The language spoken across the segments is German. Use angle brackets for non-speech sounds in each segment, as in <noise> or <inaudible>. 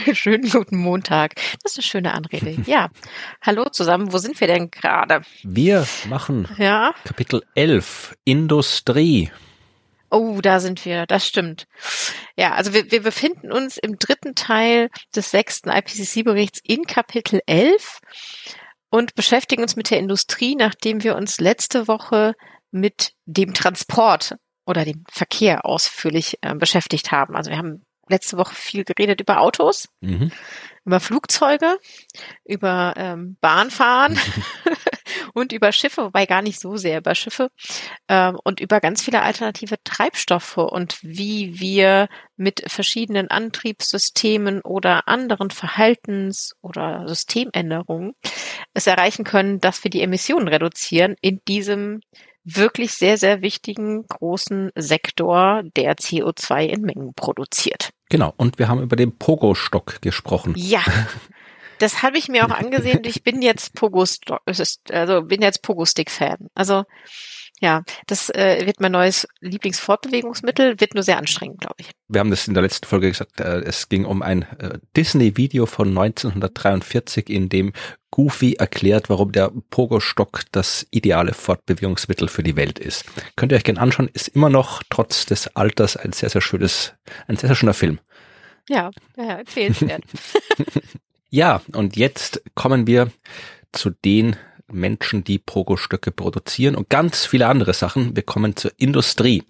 <laughs> Schönen guten Montag. Das ist eine schöne Anrede. <laughs> Ja. Hallo zusammen. Wo sind wir denn gerade? Wir machen Ja. Kapitel 11 Industrie. Oh, da sind wir. Das stimmt. Ja, also wir, wir befinden uns im dritten Teil des sechsten IPCC-Berichts in Kapitel 11 und beschäftigen uns mit der Industrie, nachdem wir uns letzte Woche mit dem Transport oder dem Verkehr ausführlich äh, beschäftigt haben. Also wir haben letzte Woche viel geredet über Autos, Mhm. über Flugzeuge, über ähm, Bahnfahren <laughs> und über Schiffe, wobei gar nicht so sehr über Schiffe ähm, und über ganz viele alternative Treibstoffe und wie wir mit verschiedenen Antriebssystemen oder anderen Verhaltens- oder Systemänderungen es erreichen können, dass wir die Emissionen reduzieren in diesem wirklich sehr, sehr wichtigen großen Sektor, der CO2 in Mengen produziert. Genau. Und wir haben über den Pogo-Stock gesprochen. Ja. Das habe ich mir auch angesehen. Ich bin jetzt Pogo, also bin jetzt Pogo-Stick-Fan. Also ja, das äh, wird mein neues Lieblingsfortbewegungsmittel, wird nur sehr anstrengend, glaube ich. Wir haben das in der letzten Folge gesagt, äh, es ging um ein äh, Disney-Video von 1943, in dem Goofy erklärt, warum der Pogo-Stock das ideale Fortbewegungsmittel für die Welt ist. Könnt ihr euch gerne anschauen, ist immer noch trotz des Alters ein sehr, sehr schönes, ein sehr, sehr schöner Film. Ja, ja empfehlenswert. <laughs> <laughs> Ja, und jetzt kommen wir zu den Menschen, die Pogo-Stöcke produzieren und ganz viele andere Sachen. Wir kommen zur Industrie.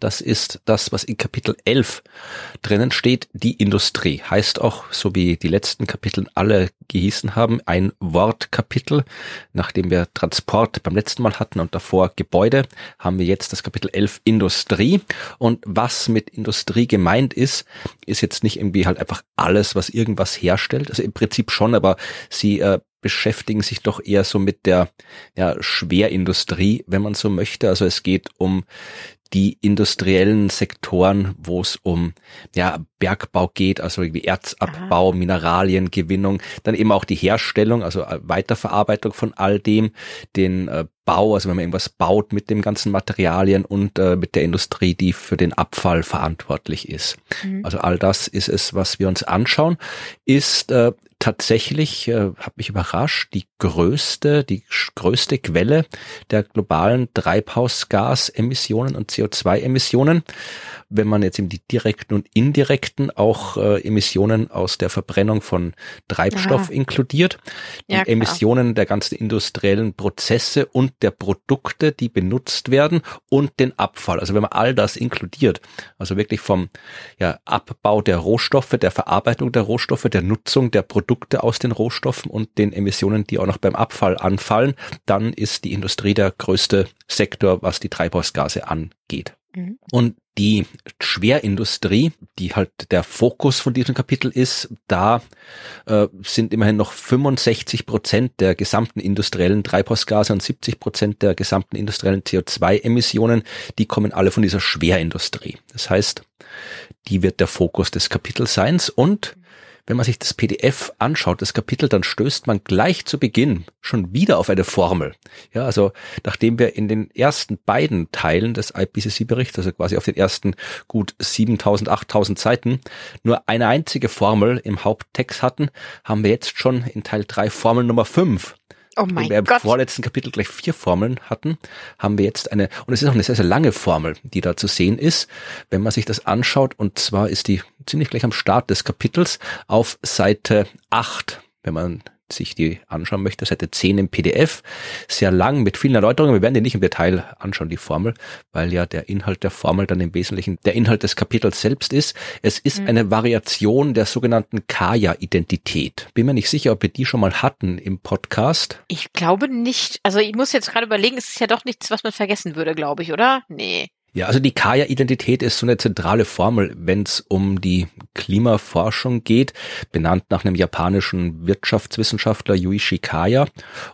Das ist das, was in Kapitel 11 drinnen steht. Die Industrie heißt auch, so wie die letzten Kapiteln alle gehießen haben, ein Wortkapitel. Nachdem wir Transport beim letzten Mal hatten und davor Gebäude, haben wir jetzt das Kapitel 11 Industrie. Und was mit Industrie gemeint ist, ist jetzt nicht irgendwie halt einfach alles, was irgendwas herstellt. Also im Prinzip schon, aber sie äh, beschäftigen sich doch eher so mit der ja, Schwerindustrie, wenn man so möchte. Also es geht um die industriellen Sektoren, wo es um ja, Bergbau geht, also irgendwie Erzabbau, Mineraliengewinnung, dann eben auch die Herstellung, also Weiterverarbeitung von all dem, den äh, Bau, also wenn man irgendwas baut mit den ganzen Materialien und äh, mit der Industrie, die für den Abfall verantwortlich ist. Mhm. Also all das ist es, was wir uns anschauen, ist äh, tatsächlich, äh, hat mich überrascht, die größte, die größte Quelle der globalen Treibhausgasemissionen und CO2-Emissionen. Wenn man jetzt eben die direkten und indirekten auch äh, Emissionen aus der Verbrennung von Treibstoff Aha. inkludiert, die Ja. Emissionen der ganzen industriellen Prozesse und der Produkte, die benutzt werden und den Abfall. Also wenn man all das inkludiert, also wirklich vom ja, Abbau der Rohstoffe, der Verarbeitung der Rohstoffe, der Nutzung der Produkte aus den Rohstoffen und den Emissionen, die auch noch beim Abfall anfallen, dann ist die Industrie der größte Sektor, was die Treibhausgase angeht. Mhm. Und die Schwerindustrie, die halt der Fokus von diesem Kapitel ist, da äh, sind immerhin noch 65 Prozent der gesamten industriellen Treibhausgase und 70 Prozent der gesamten industriellen CO2-Emissionen, die kommen alle von dieser Schwerindustrie. Das heißt, die wird der Fokus des Kapitels sein. Und wenn man sich das PDF anschaut, das Kapitel, dann stößt man gleich zu Beginn schon wieder auf eine Formel. Ja, also nachdem wir in den ersten beiden Teilen des IPCC-Berichts, also quasi auf den ersten gut 7000, 8000 Seiten, nur eine einzige Formel im Haupttext hatten, haben wir jetzt schon in Teil 3 Formel Nummer 5. Oh Wenn mein wir im Gott. vorletzten Kapitel gleich vier Formeln hatten, haben wir jetzt eine, und es ist auch eine sehr, sehr lange Formel, die da zu sehen ist, wenn man sich das anschaut, und zwar ist die ziemlich gleich am Start des Kapitels auf Seite 8, wenn man sich die anschauen möchte, Seite 10 im PDF, sehr lang mit vielen Erläuterungen. Wir werden die nicht im Detail anschauen, die Formel, weil ja der Inhalt der Formel dann im Wesentlichen der Inhalt des Kapitels selbst ist. Es ist eine Variation der sogenannten Kaya-Identität. Bin mir nicht sicher, ob wir die schon mal hatten im Podcast. Ich glaube nicht. Also ich muss jetzt gerade überlegen, es ist ja doch nichts, was man vergessen würde, glaube ich, oder? Nee. Ja, also die Kaya-Identität ist so eine zentrale Formel, wenn es um die Klimaforschung geht, benannt nach einem japanischen Wirtschaftswissenschaftler Yuichi Kaya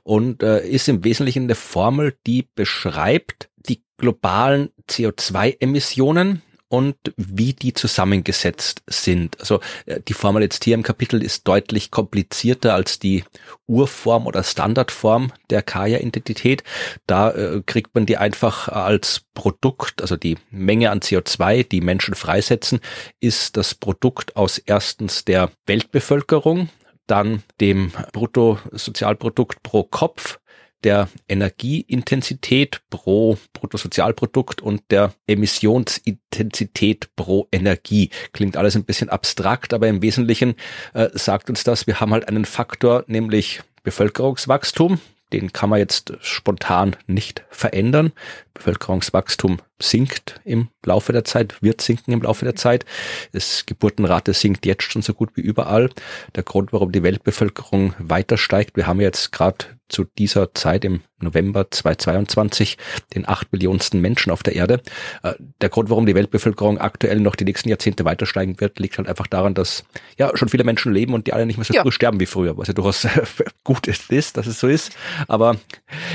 und äh, ist im Wesentlichen eine Formel, die beschreibt die globalen CO2-Emissionen und wie die zusammengesetzt sind. Also äh, die Formel jetzt hier im Kapitel ist deutlich komplizierter als die Urform oder Standardform der Kaya-Identität. Da äh, kriegt man die einfach als Produkt, also die Menge an CO2, die Menschen freisetzen, ist das Produkt aus erstens der Weltbevölkerung, dann dem Bruttosozialprodukt pro Kopf der Energieintensität pro Bruttosozialprodukt und der Emissionsintensität pro Energie. Klingt alles ein bisschen abstrakt, aber im Wesentlichen äh, sagt uns das, wir haben halt einen Faktor, nämlich Bevölkerungswachstum. Den kann man jetzt spontan nicht verändern. Bevölkerungswachstum sinkt im Laufe der Zeit, wird sinken im Laufe der Zeit. Das Geburtenrate sinkt jetzt schon so gut wie überall. Der Grund, warum die Weltbevölkerung weiter steigt, wir haben jetzt gerade zu dieser Zeit im November 2022 den acht Millionensten Menschen auf der Erde. Äh, der Grund, warum die Weltbevölkerung aktuell noch die nächsten Jahrzehnte weiter steigen wird, liegt halt einfach daran, dass ja schon viele Menschen leben und die alle nicht mehr so ja. früh sterben wie früher, was ja durchaus <laughs> gut ist, dass es so ist. Aber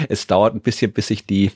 es dauert ein bisschen, bis sich die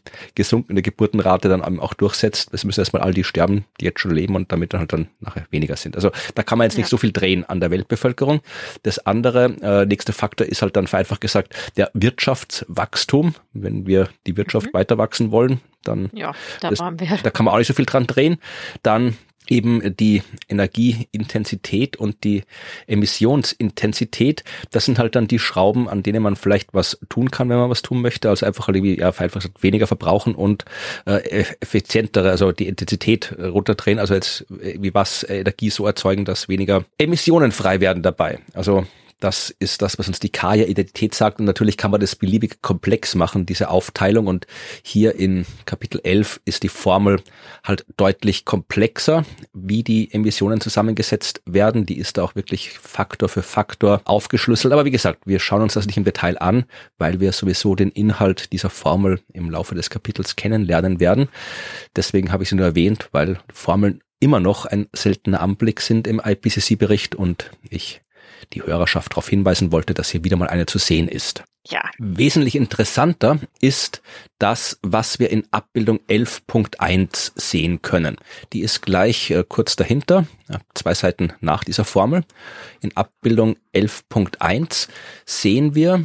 gesunkene Geburtenrate dann auch durchsetzt. Es müssen erstmal all die sterben, die jetzt schon leben und damit dann halt dann nachher weniger sind. Also da kann man jetzt ja. nicht so viel drehen an der Weltbevölkerung. Das andere, äh, nächste Faktor ist halt dann vereinfacht gesagt der Wirtschaftswachstum. Wenn wir die Wirtschaft mhm. weiter wachsen wollen, dann ja, da, das, da kann man auch nicht so viel dran drehen. Dann eben die Energieintensität und die Emissionsintensität. Das sind halt dann die Schrauben, an denen man vielleicht was tun kann, wenn man was tun möchte. Also einfach irgendwie, ja, einfach weniger verbrauchen und äh, effizientere, also die Intensität runterdrehen. Also jetzt wie was Energie so erzeugen, dass weniger Emissionen frei werden dabei. Also das ist das, was uns die Kaya-Identität sagt. Und natürlich kann man das beliebig komplex machen, diese Aufteilung. Und hier in Kapitel 11 ist die Formel halt deutlich komplexer, wie die Emissionen zusammengesetzt werden. Die ist da auch wirklich Faktor für Faktor aufgeschlüsselt. Aber wie gesagt, wir schauen uns das nicht im Detail an, weil wir sowieso den Inhalt dieser Formel im Laufe des Kapitels kennenlernen werden. Deswegen habe ich sie nur erwähnt, weil Formeln immer noch ein seltener Anblick sind im IPCC-Bericht und ich die Hörerschaft darauf hinweisen wollte, dass hier wieder mal eine zu sehen ist. Ja. Wesentlich interessanter ist das, was wir in Abbildung 11.1 sehen können. Die ist gleich äh, kurz dahinter, zwei Seiten nach dieser Formel. In Abbildung 11.1 sehen wir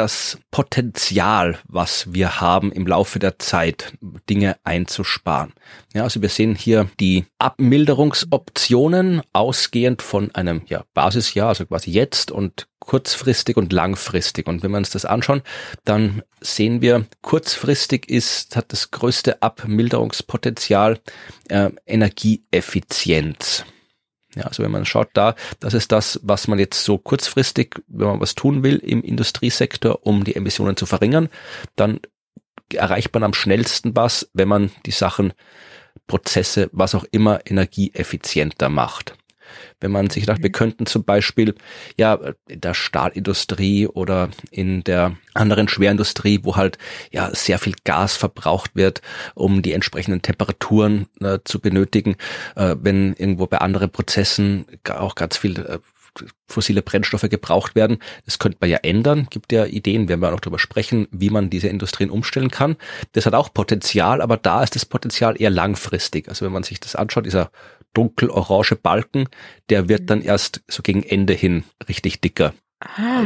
das Potenzial, was wir haben im Laufe der Zeit, Dinge einzusparen. Ja, also wir sehen hier die Abmilderungsoptionen ausgehend von einem ja, Basisjahr, also quasi jetzt und kurzfristig und langfristig. Und wenn wir uns das anschauen, dann sehen wir, kurzfristig ist, hat das größte Abmilderungspotenzial äh, Energieeffizienz. Ja, also wenn man schaut da, das ist das, was man jetzt so kurzfristig, wenn man was tun will im Industriesektor, um die Emissionen zu verringern, dann erreicht man am schnellsten was, wenn man die Sachen, Prozesse, was auch immer, energieeffizienter macht. Wenn man sich sagt, wir mhm. könnten zum Beispiel ja in der Stahlindustrie oder in der anderen Schwerindustrie, wo halt ja sehr viel Gas verbraucht wird, um die entsprechenden Temperaturen äh, zu benötigen, äh, wenn irgendwo bei anderen Prozessen auch ganz viel äh, fossile Brennstoffe gebraucht werden. Das könnte man ja ändern. Gibt ja Ideen, werden wir auch noch darüber sprechen, wie man diese Industrien umstellen kann. Das hat auch Potenzial, aber da ist das Potenzial eher langfristig. Also wenn man sich das anschaut, dieser dunkelorange Balken, der wird mhm. dann erst so gegen Ende hin richtig dicker. Ah.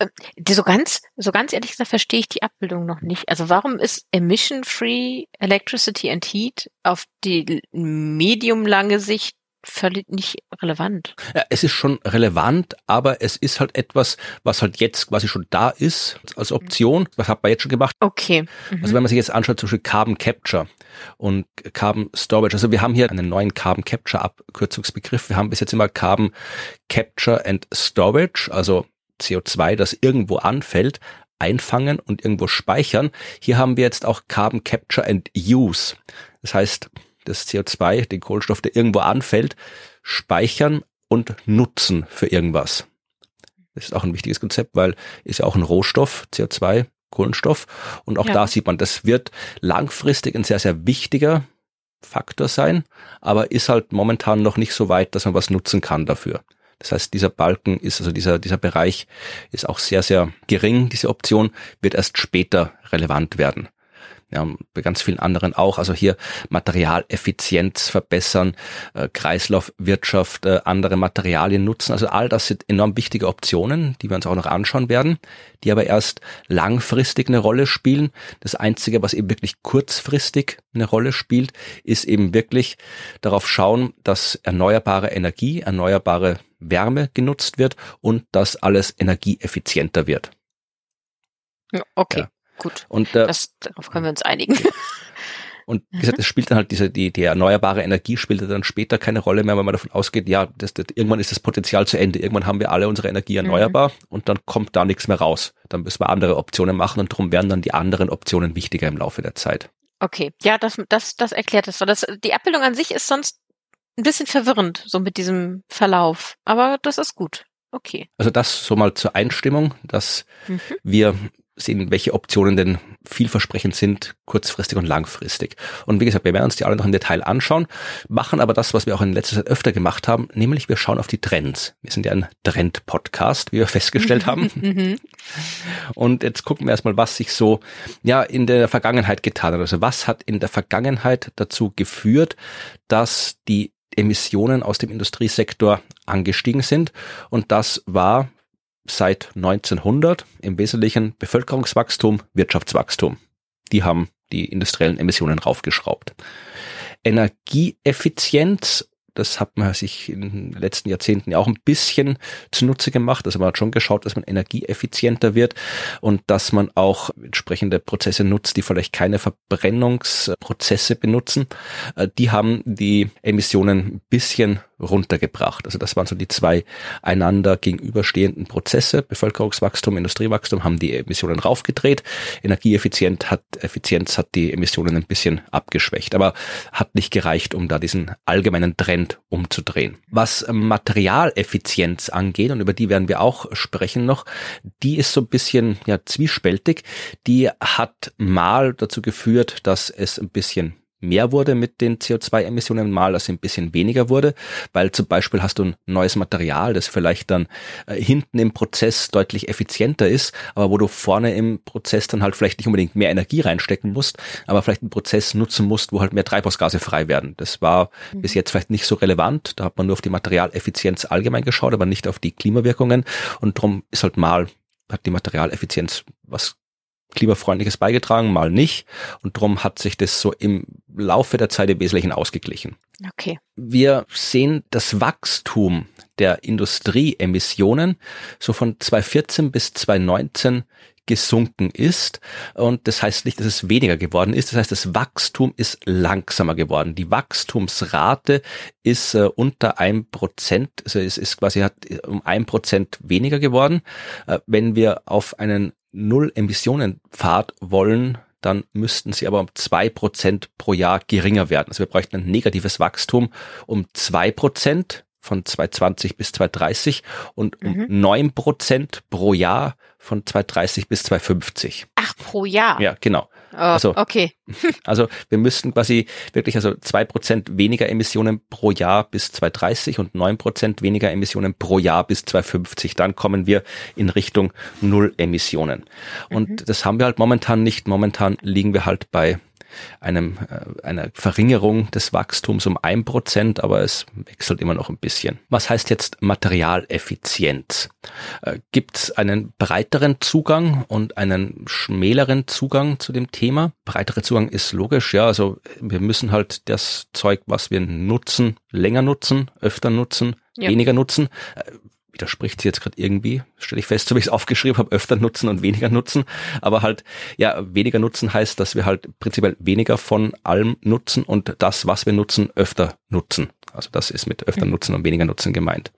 Ähm, so ganz, so ganz ehrlich gesagt verstehe ich die Abbildung noch nicht. Also warum ist Emission-Free Electricity and Heat auf die mediumlange Sicht völlig nicht relevant. Ja, es ist schon relevant, aber es ist halt etwas, was halt jetzt quasi schon da ist als Option. Was hat man jetzt schon gemacht? Okay. Mhm. Also wenn man sich jetzt anschaut, zum Beispiel Carbon Capture und Carbon Storage. Also wir haben hier einen neuen Carbon Capture Abkürzungsbegriff. Wir haben bis jetzt immer Carbon Capture and Storage, also CO2, das irgendwo anfällt, einfangen und irgendwo speichern. Hier haben wir jetzt auch Carbon Capture and Use. Das heißt, das CO2, den Kohlenstoff, der irgendwo anfällt, speichern und nutzen für irgendwas. Das ist auch ein wichtiges Konzept, weil ist ja auch ein Rohstoff, CO2, Kohlenstoff. Und auch ja. da sieht man, das wird langfristig ein sehr, sehr wichtiger Faktor sein, aber ist halt momentan noch nicht so weit, dass man was nutzen kann dafür. Das heißt, dieser Balken ist, also dieser, dieser Bereich ist auch sehr, sehr gering. Diese Option wird erst später relevant werden ja, bei ganz vielen anderen auch. Also hier Materialeffizienz verbessern, äh, Kreislaufwirtschaft, äh, andere Materialien nutzen. Also all das sind enorm wichtige Optionen, die wir uns auch noch anschauen werden, die aber erst langfristig eine Rolle spielen. Das Einzige, was eben wirklich kurzfristig eine Rolle spielt, ist eben wirklich darauf schauen, dass erneuerbare Energie, erneuerbare Wärme genutzt wird und dass alles energieeffizienter wird. Okay. Ja. Gut. Und äh, das, darauf können wir uns einigen. Und wie gesagt, es spielt dann halt diese, die, die erneuerbare Energie spielt dann später keine Rolle mehr, weil man davon ausgeht, ja, das, das, irgendwann ist das Potenzial zu Ende. Irgendwann haben wir alle unsere Energie mhm. erneuerbar mhm. und dann kommt da nichts mehr raus. Dann müssen wir andere Optionen machen und darum werden dann die anderen Optionen wichtiger im Laufe der Zeit. Okay, ja, das, das, das erklärt es. Das, die Abbildung an sich ist sonst ein bisschen verwirrend, so mit diesem Verlauf. Aber das ist gut. Okay. Also das so mal zur Einstimmung, dass mhm. wir sehen, welche Optionen denn vielversprechend sind, kurzfristig und langfristig. Und wie gesagt, wir werden uns die alle noch im Detail anschauen, machen aber das, was wir auch in letzter Zeit öfter gemacht haben, nämlich wir schauen auf die Trends. Wir sind ja ein Trend-Podcast, wie wir festgestellt haben. <laughs> Mhm. und jetzt gucken wir erstmal, was sich so ja in der Vergangenheit getan hat. Also was hat in der Vergangenheit dazu geführt, dass die Emissionen aus dem Industriesektor angestiegen sind. Und das war seit 1900 im Wesentlichen Bevölkerungswachstum, Wirtschaftswachstum. Die haben die industriellen Emissionen raufgeschraubt. Energieeffizienz das hat man sich in den letzten Jahrzehnten ja auch ein bisschen zunutze gemacht. Also man hat schon geschaut, dass man energieeffizienter wird und dass man auch entsprechende Prozesse nutzt, die vielleicht keine Verbrennungsprozesse benutzen. Äh, die haben die Emissionen ein bisschen runtergebracht. Also das waren so die zwei einander gegenüberstehenden Prozesse. Bevölkerungswachstum, Industriewachstum haben die Emissionen raufgedreht. Energieeffizienz hat, Effizienz hat die Emissionen ein bisschen abgeschwächt, aber hat nicht gereicht, um da diesen allgemeinen Trend umzudrehen. Was Materialeffizienz angeht, und über die werden wir auch sprechen noch, die ist so ein bisschen ja, zwiespältig. Die hat mal dazu geführt, dass es ein bisschen mehr wurde mit den CO2-Emissionen, mal dass ein bisschen weniger wurde, weil zum Beispiel hast du ein neues Material, das vielleicht dann äh, hinten im Prozess deutlich effizienter ist, aber wo du vorne im Prozess dann halt vielleicht nicht unbedingt mehr Energie reinstecken musst, aber vielleicht einen Prozess nutzen musst, wo halt mehr Treibhausgase frei werden. Das war mhm. bis jetzt vielleicht nicht so relevant, da hat man nur auf die Materialeffizienz allgemein geschaut, aber nicht auf die Klimawirkungen und darum ist halt mal hat die Materialeffizienz was klimafreundliches beigetragen, mal nicht. Und darum hat sich das so im Laufe der Zeit im Wesentlichen ausgeglichen. Okay. Wir sehen das Wachstum der Industrieemissionen so von 2014 bis 2019 gesunken ist. Und das heißt nicht, dass es weniger geworden ist. Das heißt, das Wachstum ist langsamer geworden. Die Wachstumsrate ist äh, unter ein Prozent, also es ist quasi hat um ein Prozent weniger geworden. Äh, wenn wir auf einen Null-Emissionen-Pfad wollen, dann müssten sie aber um zwei Prozent pro Jahr geringer werden. Also wir bräuchten ein negatives Wachstum um zwei Prozent von 2020 bis 2030 und um neun mhm. Prozent pro Jahr von 2030 bis 2050. Ach, pro Jahr? Ja, genau. Oh, also, okay. <laughs> also wir müssten quasi wirklich also zwei Prozent weniger Emissionen pro Jahr bis 2030 und neun Prozent weniger Emissionen pro Jahr bis 2050. Dann kommen wir in Richtung Null Emissionen. Und mhm. das haben wir halt momentan nicht. Momentan liegen wir halt bei einem, äh, einer Verringerung des Wachstums um ein Prozent, aber es wechselt immer noch ein bisschen. Was heißt jetzt Materialeffizienz? Äh, Gibt es einen breiteren Zugang und einen schmäleren Zugang zu dem Thema? Breiterer Zugang ist logisch, ja, also wir müssen halt das Zeug, was wir nutzen, länger nutzen, öfter nutzen, ja. weniger nutzen. Widerspricht sie jetzt gerade irgendwie, stelle ich fest, so wie ich es aufgeschrieben habe, öfter nutzen und weniger nutzen. Aber halt, ja, weniger nutzen heißt, dass wir halt prinzipiell weniger von allem nutzen und das, was wir nutzen, öfter nutzen. Also das ist mit öfter mhm. nutzen und weniger nutzen gemeint.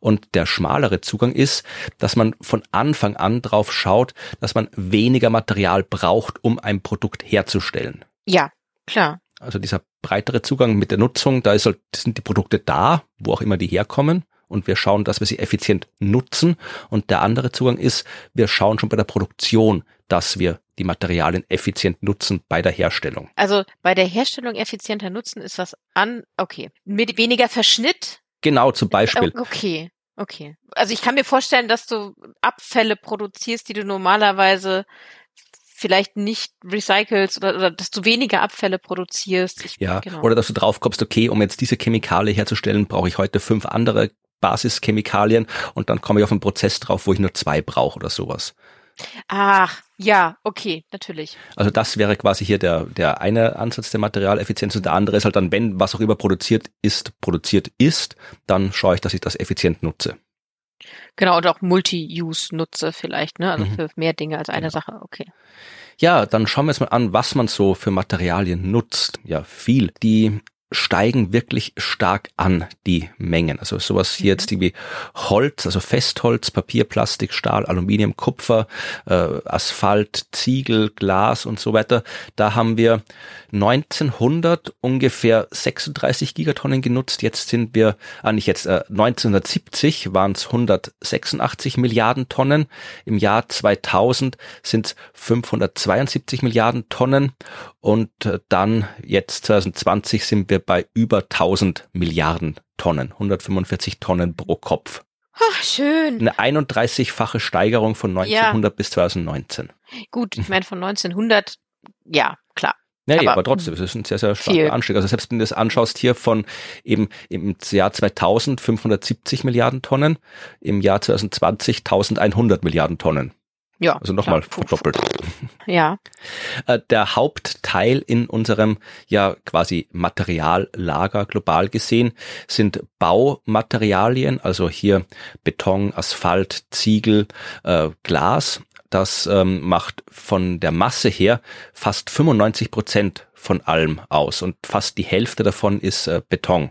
Und der schmalere Zugang ist, dass man von Anfang an drauf schaut, dass man weniger Material braucht, um ein Produkt herzustellen. Ja, klar. Also dieser breitere Zugang mit der Nutzung, da ist halt, sind die Produkte da, wo auch immer die herkommen und wir schauen, dass wir sie effizient nutzen. Und der andere Zugang ist, wir schauen schon bei der Produktion, dass wir die Materialien effizient nutzen bei der Herstellung. Also bei der Herstellung effizienter nutzen ist was an, okay. Mit weniger Verschnitt? Genau, zum Beispiel. Okay, okay. Also ich kann mir vorstellen, dass du Abfälle produzierst, die du normalerweise vielleicht nicht recycelst oder, oder dass du weniger Abfälle produzierst. Ich, ja, genau. oder dass du drauf kommst, okay, um jetzt diese Chemikalie herzustellen, brauche ich heute fünf andere Basischemikalien und dann komme ich auf einen Prozess drauf, wo ich nur zwei brauche oder sowas. Ach, ja, okay, natürlich. Also das wäre quasi hier der, der eine Ansatz der Materialeffizienz und der andere ist halt dann, wenn was auch immer produziert ist, produziert ist, dann schaue ich, dass ich das effizient nutze. Genau, und auch Multi-Use nutze vielleicht, ne? Also mhm. für mehr Dinge als eine genau. Sache, okay. Ja, dann schauen wir uns mal an, was man so für Materialien nutzt. Ja, viel. Die steigen wirklich stark an, die Mengen. Also sowas hier jetzt mhm. wie Holz, also Festholz, Papier, Plastik, Stahl, Aluminium, Kupfer, äh, Asphalt, Ziegel, Glas und so weiter. Da haben wir 1900 ungefähr 36 Gigatonnen genutzt. Jetzt sind wir, ah nicht jetzt, äh, 1970 waren es 186 Milliarden Tonnen. Im Jahr 2000 sind es 572 Milliarden Tonnen. Und äh, dann jetzt 2020 sind wir bei über 1000 Milliarden Tonnen, 145 Tonnen pro Kopf. Ach, schön. Eine 31-fache Steigerung von 1900 ja. bis 2019. Gut, ich meine von 1900, ja, klar. Ja, aber, aber trotzdem, es ist ein sehr, sehr starker Anstieg. Also selbst wenn du das anschaust hier von eben im Jahr 2000 570 Milliarden Tonnen, im Jahr 2020 1100 Milliarden Tonnen. Ja. Also nochmal verdoppelt. <laughs> Ja. Äh, der Hauptteil in unserem ja quasi Materiallager global gesehen sind Baumaterialien, also hier Beton, Asphalt, Ziegel, äh, Glas. Das ähm, macht von der Masse her fast 95 Prozent von allem aus und fast die Hälfte davon ist äh, Beton.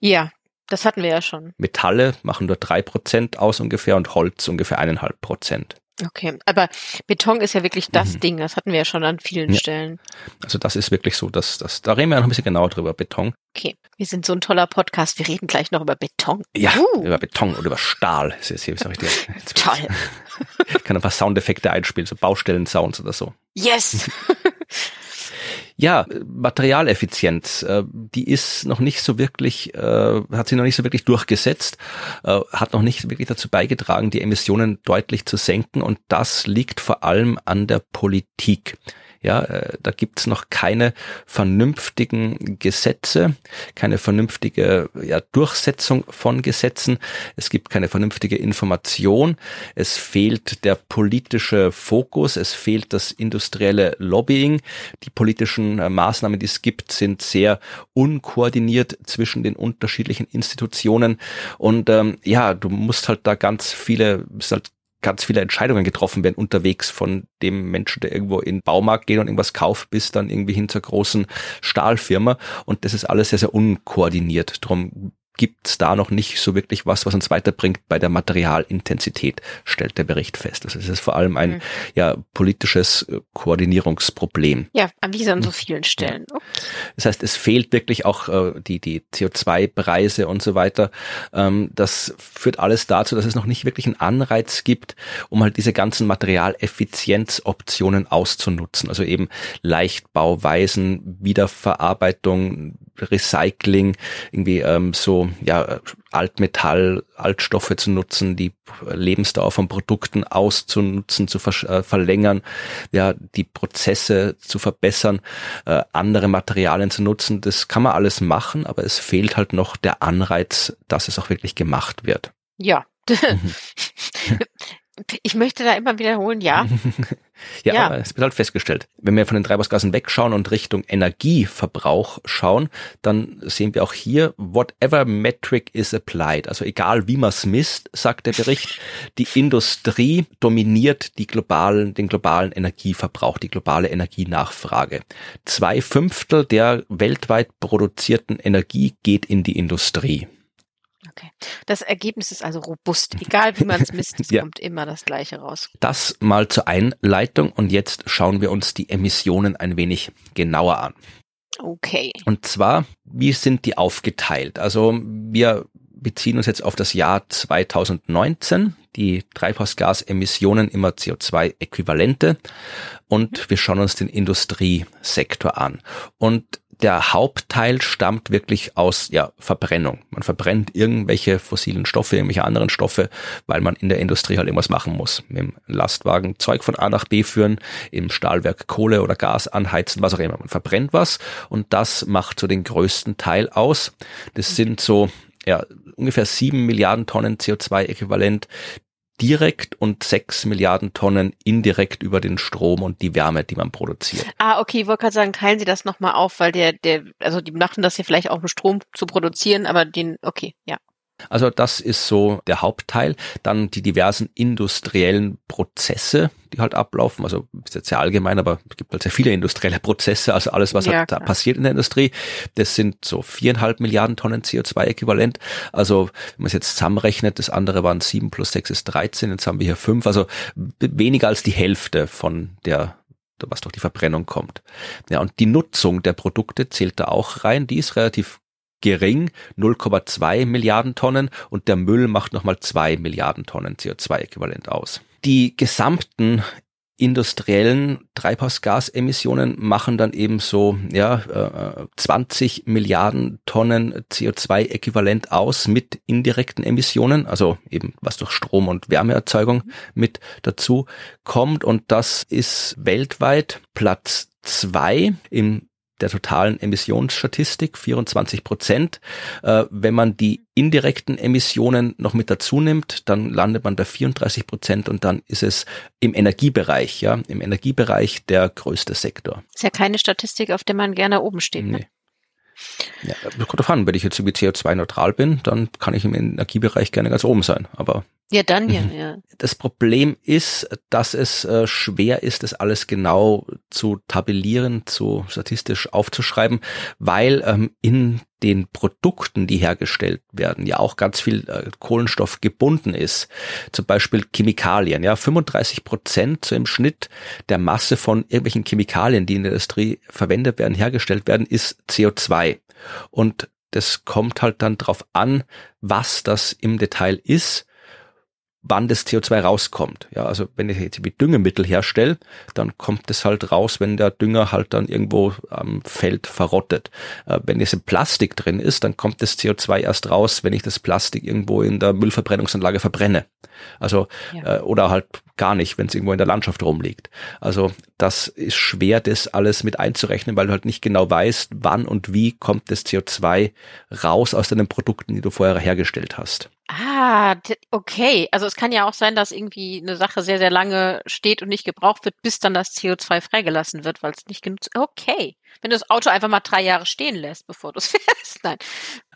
Ja, das hatten wir ja schon. Metalle machen nur drei Prozent aus ungefähr und Holz ungefähr eineinhalb Prozent. Okay, aber Beton ist ja wirklich das mhm. Ding, das hatten wir ja schon an vielen ja. Stellen. Also das ist wirklich so, dass das, da reden wir noch ein bisschen genauer drüber, Beton. Okay, wir sind so ein toller Podcast, wir reden gleich noch über Beton. Ja, uh. über Beton oder über Stahl. Das ist hier, dir. Toll. <laughs> Ich kann ein paar Soundeffekte einspielen, so Baustellen-Sounds oder so. Yes! <laughs> Ja, Materialeffizienz, äh, die ist noch nicht so wirklich, äh, hat sich noch nicht so wirklich durchgesetzt, äh, hat noch nicht wirklich dazu beigetragen, die Emissionen deutlich zu senken und das liegt vor allem an der Politik. Ja, äh, da gibt's noch keine vernünftigen Gesetze, keine vernünftige ja, Durchsetzung von Gesetzen. Es gibt keine vernünftige Information. Es fehlt der politische Fokus. Es fehlt das industrielle Lobbying. Die politischen äh, Maßnahmen, die es gibt, sind sehr unkoordiniert zwischen den unterschiedlichen Institutionen. Und ähm, ja, du musst halt da ganz viele, bist halt ganz viele Entscheidungen getroffen werden unterwegs von dem Menschen, der irgendwo in den Baumarkt geht und irgendwas kauft, bis dann irgendwie hin zur großen Stahlfirma. Und das ist alles sehr, sehr unkoordiniert. Drum gibt's da noch nicht so wirklich was, was uns weiterbringt bei der Materialintensität, stellt der Bericht fest. Also es ist vor allem ein mhm. ja politisches äh, Koordinierungsproblem. Ja, wie an so vielen Stellen. Okay. Das heißt, es fehlt wirklich auch äh, die die CO2-Preise und so weiter. Ähm, das führt alles dazu, dass es noch nicht wirklich einen Anreiz gibt, um halt diese ganzen Materialeffizienzoptionen auszunutzen. Also eben Leichtbauweisen, Wiederverarbeitung, Recycling, irgendwie ähm, so ja Altmetall, Altstoffe zu nutzen, die Lebensdauer von Produkten auszunutzen, zu ver äh, verlängern, ja die Prozesse zu verbessern, äh, andere Materialien zu nutzen. Das kann man alles machen, aber es fehlt halt noch der Anreiz, dass es auch wirklich gemacht wird. Ja. <laughs> Ich möchte da immer wiederholen, ja. <laughs> ja, ja, aber es wird halt festgestellt. Wenn wir von den Treibhausgasen wegschauen und Richtung Energieverbrauch schauen, dann sehen wir auch hier, whatever metric is applied. Also egal wie man es misst, sagt der Bericht, die Industrie dominiert die globalen, den globalen Energieverbrauch, die globale Energienachfrage. Zwei Fünftel der weltweit produzierten Energie geht in die Industrie. Okay. Das Ergebnis ist also robust. Egal wie man es misst, es <laughs> ja. kommt immer das Gleiche raus. Das mal zur Einleitung und jetzt schauen wir uns die Emissionen ein wenig genauer an. Okay. Und zwar, wie sind die aufgeteilt? Also wir beziehen uns jetzt auf das Jahr 2019. die Treibhausgasemissionen immer CO2-Äquivalente und wir schauen uns den Industriesektor an. Und der Hauptteil stammt wirklich aus ja, Verbrennung. Man verbrennt irgendwelche fossilen Stoffe, irgendwelche anderen Stoffe, weil man in der Industrie halt irgendwas machen muss. Mit dem Lastwagen Zeug von A nach B führen, im Stahlwerk Kohle oder Gas anheizen, was auch immer. Man verbrennt was und das macht so den größten Teil aus. Das sind so ja, ungefähr sieben Milliarden Tonnen CO2-Äquivalent, direkt und sechs Milliarden Tonnen indirekt über den Strom und die Wärme, die man produziert. Ah, okay, ich wollte gerade sagen, teilen Sie das nochmal auf, weil der, der, also die machen das ja vielleicht auch, um Strom zu produzieren, aber den, okay, ja. Also das ist so der Hauptteil. Dann die diversen industriellen Prozesse, die halt ablaufen. Also ist jetzt sehr allgemein, aber es gibt halt sehr viele industrielle Prozesse. Also alles, was ja, halt da passiert in der Industrie, das sind so viereinhalb Milliarden Tonnen CO2-Äquivalent. Also wenn man es jetzt zusammenrechnet, das andere waren sieben plus sechs ist 13, jetzt haben wir hier fünf. Also weniger als die Hälfte von der was durch die Verbrennung kommt. Ja, und die Nutzung der Produkte zählt da auch rein. Die ist relativ gering, 0,2 Milliarden Tonnen und der Müll macht nochmal 2 Milliarden Tonnen CO2-Äquivalent aus. Die gesamten industriellen Treibhausgasemissionen machen dann eben so ja, 20 Milliarden Tonnen CO2-Äquivalent aus mit indirekten Emissionen, also eben was durch Strom- und Wärmeerzeugung mit dazu kommt. Und das ist weltweit Platz zwei im der totalen Emissionsstatistik, 24 Prozent. Äh, wenn man die indirekten Emissionen noch mit dazu nimmt, dann landet man bei 34 Prozent und dann ist es im Energiebereich, ja, im Energiebereich der größte Sektor. Ist ja keine Statistik, auf der man gerne oben steht. Ne? Ja, kommt drauf an. Wenn ich jetzt irgendwie CO2-neutral bin, dann kann ich im Energiebereich gerne ganz oben sein. Aber ja, dann ja, ja. Das Problem ist, dass es äh, schwer ist, das alles genau zu tabellieren, zu statistisch aufzuschreiben, weil ähm, in den Produkten, die hergestellt werden, ja auch ganz viel äh, Kohlenstoff gebunden ist. Zum Beispiel Chemikalien. Ja, 35 Prozent so im Schnitt der Masse von irgendwelchen Chemikalien, die in der Industrie verwendet werden, hergestellt werden, ist CO2. Und das kommt halt dann drauf an, was das im Detail ist wann das CO2 rauskommt. Ja, also wenn ich jetzt wie Düngemittel herstelle, dann kommt es halt raus, wenn der Dünger halt dann irgendwo am Feld verrottet. Äh, wenn es in Plastik drin ist, dann kommt das CO2 erst raus, wenn ich das Plastik irgendwo in der Müllverbrennungsanlage verbrenne. Also ja. äh, oder halt gar nicht, wenn es irgendwo in der Landschaft rumliegt. Also das ist schwer, das alles mit einzurechnen, weil du halt nicht genau weißt, wann und wie kommt das CO2 raus aus deinen Produkten, die du vorher hergestellt hast. Ah, okay. Also es kann ja auch sein, dass irgendwie eine Sache sehr, sehr lange steht und nicht gebraucht wird, bis dann das CO2 freigelassen wird, weil es nicht genutzt. Okay. Wenn du das Auto einfach mal drei Jahre stehen lässt, bevor du es <laughs> fährst. Nein.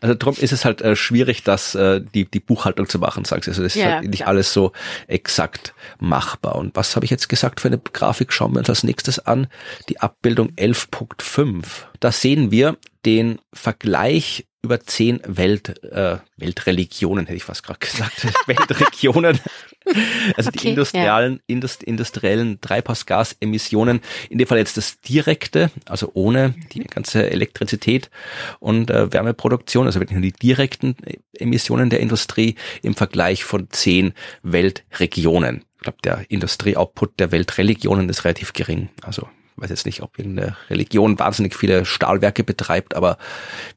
Also darum ist es halt äh, schwierig, das äh, die die Buchhaltung zu machen, sagst du. Also das ja, ist halt nicht klar. alles so exakt machbar. Und was habe ich jetzt gesagt für eine Grafik? Schauen wir uns als nächstes an. Die Abbildung 11.5. Da sehen wir den Vergleich über zehn Welt, äh, Weltreligionen, hätte ich fast gerade gesagt, <laughs> Weltregionen, <laughs> also okay, die industriellen, ja. Indust, industriellen Treibhausgasemissionen, in dem Fall jetzt das direkte, also ohne die ganze Elektrizität und äh, Wärmeproduktion, also wirklich nur die direkten Emissionen der Industrie im Vergleich von zehn Weltregionen. Ich glaube, der Industrieoutput der Weltreligionen ist relativ gering. Also weiß jetzt nicht, ob eine Religion wahnsinnig viele Stahlwerke betreibt, aber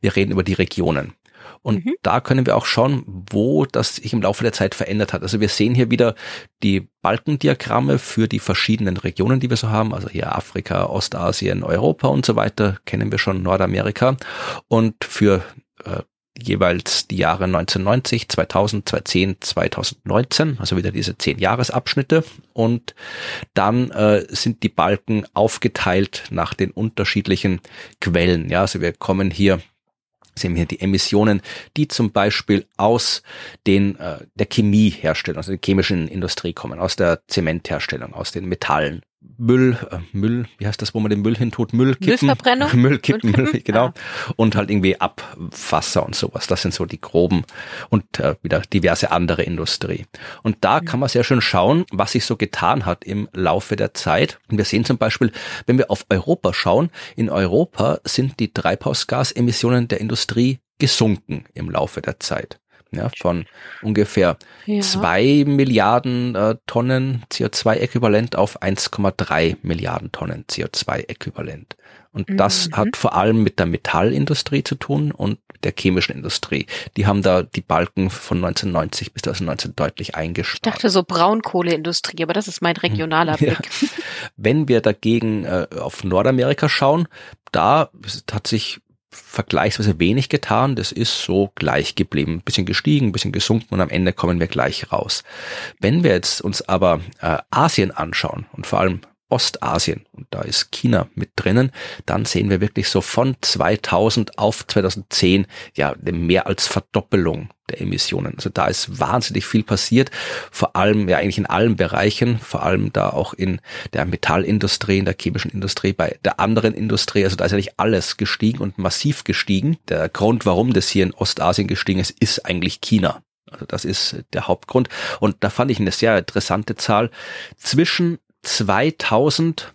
wir reden über die Regionen. Und mhm. da können wir auch schauen, wo das sich im Laufe der Zeit verändert hat. Also wir sehen hier wieder die Balkendiagramme für die verschiedenen Regionen, die wir so haben. Also hier Afrika, Ostasien, Europa und so weiter, kennen wir schon Nordamerika. Und für äh, jeweils die Jahre 1990, 2000, 2010, 2019, also wieder diese zehn Jahresabschnitte. Und dann äh, sind die Balken aufgeteilt nach den unterschiedlichen Quellen. Ja, also wir kommen hier sehen wir hier die Emissionen, die zum Beispiel aus den äh, der Chemieherstellung, also der chemischen Industrie kommen, aus der Zementherstellung, aus den Metallen, Müll, äh, Müll, wie heißt das, wo man den Müll hintut? Müllkippen. Müllverbrennung? <laughs> Müllkippen, Müll, genau. Ah. Und halt irgendwie Abwasser und sowas. Das sind so die groben und äh, wieder diverse andere Industrie. Und da mhm. kann man sehr schön schauen, was sich so getan hat im Laufe der Zeit. Und wir sehen zum Beispiel, wenn wir auf Europa schauen, in Europa sind die Treibhausgasemissionen der Industrie gesunken im Laufe der Zeit. Ja, von ungefähr Ja. zwei Milliarden äh, Tonnen CO2-Äquivalent auf 1,3 Milliarden Tonnen CO2-Äquivalent. Und das Mhm. hat vor allem mit der Metallindustrie zu tun und der chemischen Industrie. Die haben da die Balken von 1990 bis 2019 deutlich Ich eingespart. dachte so Braunkohleindustrie, aber das ist mein regionaler <laughs> Ja. Blick. Wenn wir dagegen äh, auf Nordamerika schauen, da hat sich vergleichsweise wenig getan. Das ist so gleich geblieben. Ein bisschen gestiegen, ein bisschen gesunken und am Ende kommen wir gleich raus. Wenn wir jetzt uns aber äh, Asien anschauen und vor allem Ostasien, und da ist China mit drinnen, dann sehen wir wirklich so von 2000 auf 2010 ja eine mehr als Verdoppelung der Emissionen. Also da ist wahnsinnig viel passiert, vor allem ja eigentlich in allen Bereichen, vor allem da auch in der Metallindustrie, in der chemischen Industrie, bei der anderen Industrie. Also da ist eigentlich alles gestiegen und massiv gestiegen. Der Grund, warum das hier in Ostasien gestiegen ist, ist eigentlich China. Also das ist der Hauptgrund. Und da fand ich eine sehr interessante Zahl. Zwischen 2000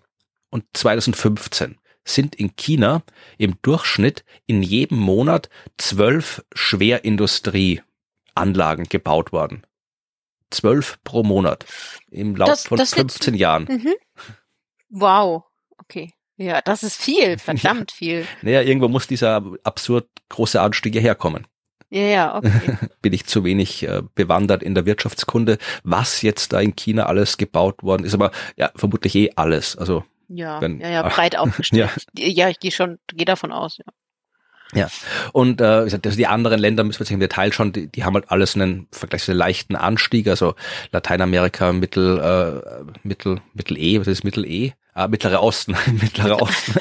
und 2015 sind in China im Durchschnitt in jedem Monat zwölf Schwerindustrieanlagen gebaut worden. Zwölf pro Monat im Lauf Das- von das jetzt- 15 Jahren. Mhm. Wow. Okay. Ja, das ist viel, <laughs> verdammt viel. Naja, irgendwo muss dieser absurd große Anstieg ja herkommen. Ja, ja, okay. <laughs> Bin ich zu wenig äh, bewandert in der Wirtschaftskunde, was jetzt da in China alles gebaut worden ist, aber ja, vermutlich eh alles. Also Ja, Wenn- ja, ja, ach, breit <laughs> aufgestellt. Ja, ich gehe schon, gehe davon aus. Ja. Und äh, also die anderen Länder müssen wir sich im Detail schauen, die, die haben halt alles einen vergleichsweise leichten Anstieg, also Lateinamerika, Mittel, äh, Mittel, Mittel E, was ist Mittel E? Ah, Mittlerer Osten <laughs> Mittlerer Osten.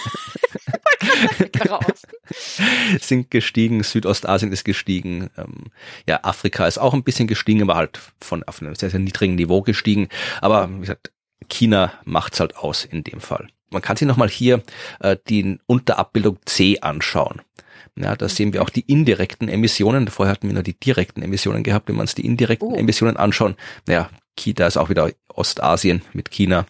<laughs> sind gestiegen, Südostasien ist gestiegen, ähm, ja, Afrika ist auch ein bisschen gestiegen, aber halt von auf einem sehr, sehr niedrigen Niveau gestiegen. Aber wie gesagt, China macht's halt aus in dem Fall. Man kann sich nochmal hier äh, die Unterabbildung C anschauen. Ja, da sehen wir auch die indirekten Emissionen. Vorher hatten wir nur die direkten Emissionen gehabt. Wenn wir uns die indirekten Oh. Emissionen anschauen, naja, China ist auch wieder Ostasien mit China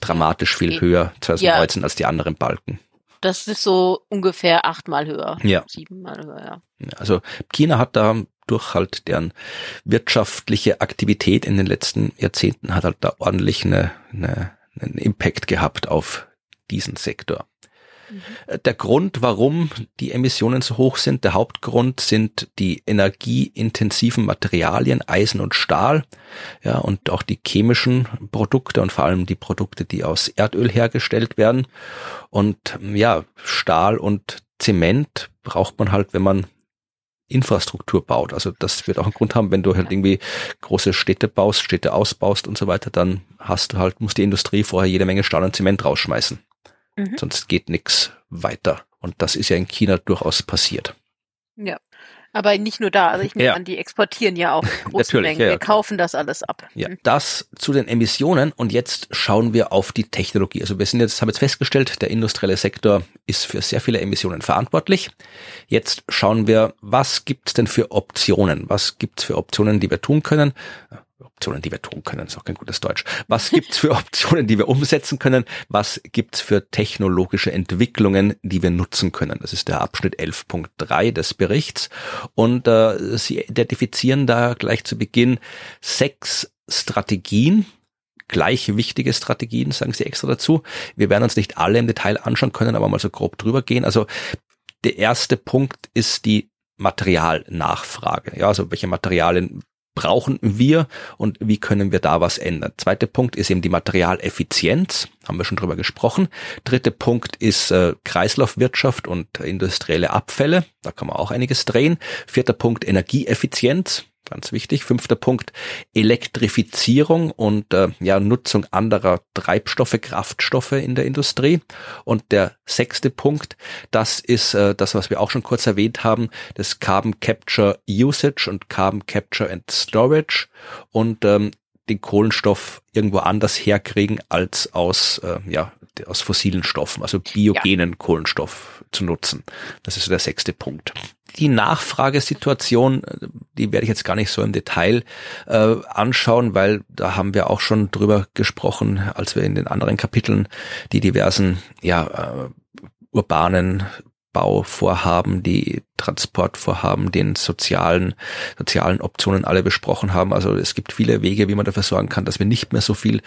dramatisch viel höher 2019 als die anderen Balken. Das ist so ungefähr achtmal höher. Ja. Siebenmal höher, ja. Also China hat da durch halt deren wirtschaftliche Aktivität in den letzten Jahrzehnten hat halt da ordentlich eine, eine, einen Impact gehabt auf diesen Sektor. Äh, Der Grund, warum die Emissionen so hoch sind, der Hauptgrund sind die energieintensiven Materialien, Eisen und Stahl, ja, und auch die chemischen Produkte und vor allem die Produkte, die aus Erdöl hergestellt werden. Und ja, Stahl und Zement braucht man halt, wenn man Infrastruktur baut. Also das wird auch einen Grund haben, wenn du halt irgendwie große Städte baust, Städte ausbaust und so weiter, dann hast du halt, muss die Industrie vorher jede Menge Stahl und Zement rausschmeißen. Mhm. Sonst geht nichts weiter. Und das ist ja in China durchaus passiert. Ja. Aber nicht nur da. Also ich <laughs> nehme Ja. an, die exportieren ja auch <laughs> Natürlich, Mengen. ja, Wir klar. kaufen das alles ab. Ja, Mhm. das zu den Emissionen und jetzt schauen wir auf die Technologie. Also wir sind jetzt, haben jetzt festgestellt, der industrielle Sektor ist für sehr viele Emissionen verantwortlich. Jetzt schauen wir, was gibt's denn für Optionen? Was gibt's für Optionen, die wir tun können? Optionen, die wir tun können, ist auch kein gutes Deutsch. Was gibt's für <laughs> Optionen, die wir umsetzen können? Was gibt's für technologische Entwicklungen, die wir nutzen können? Das ist der Abschnitt 11.3 des Berichts. Und äh, Sie identifizieren da gleich zu Beginn sechs Strategien, gleich wichtige Strategien, sagen Sie extra dazu. Wir werden uns nicht alle im Detail anschauen können, aber mal so grob drüber gehen. Also der erste Punkt ist die Materialnachfrage. Ja, also welche Materialien brauchen wir und wie können wir da was ändern. Zweiter Punkt ist eben die Materialeffizienz, haben wir schon drüber gesprochen. Dritter Punkt ist äh, Kreislaufwirtschaft und industrielle Abfälle, da kann man auch einiges drehen. Vierter Punkt Energieeffizienz, ganz wichtig. Fünfter Punkt Elektrifizierung und äh, ja, Nutzung anderer Treibstoffe, Kraftstoffe in der Industrie. Und der sechste Punkt, das ist äh, das, was wir auch schon kurz erwähnt haben, das Carbon Capture Usage und Carbon Capture and Storage und ähm, den Kohlenstoff irgendwo anders herkriegen als aus, äh, ja, aus fossilen Stoffen, also biogenen Kohlenstoff zu nutzen. Das ist so der sechste Punkt. Die Nachfragesituation, die werde ich jetzt gar nicht so im Detail äh, anschauen, weil da haben wir auch schon drüber gesprochen, als wir in den anderen Kapiteln die diversen ja, äh, urbanen Bauvorhaben, die Transportvorhaben, den sozialen, sozialen Optionen alle besprochen haben. Also es gibt viele Wege, wie man dafür sorgen kann, dass wir nicht mehr so viel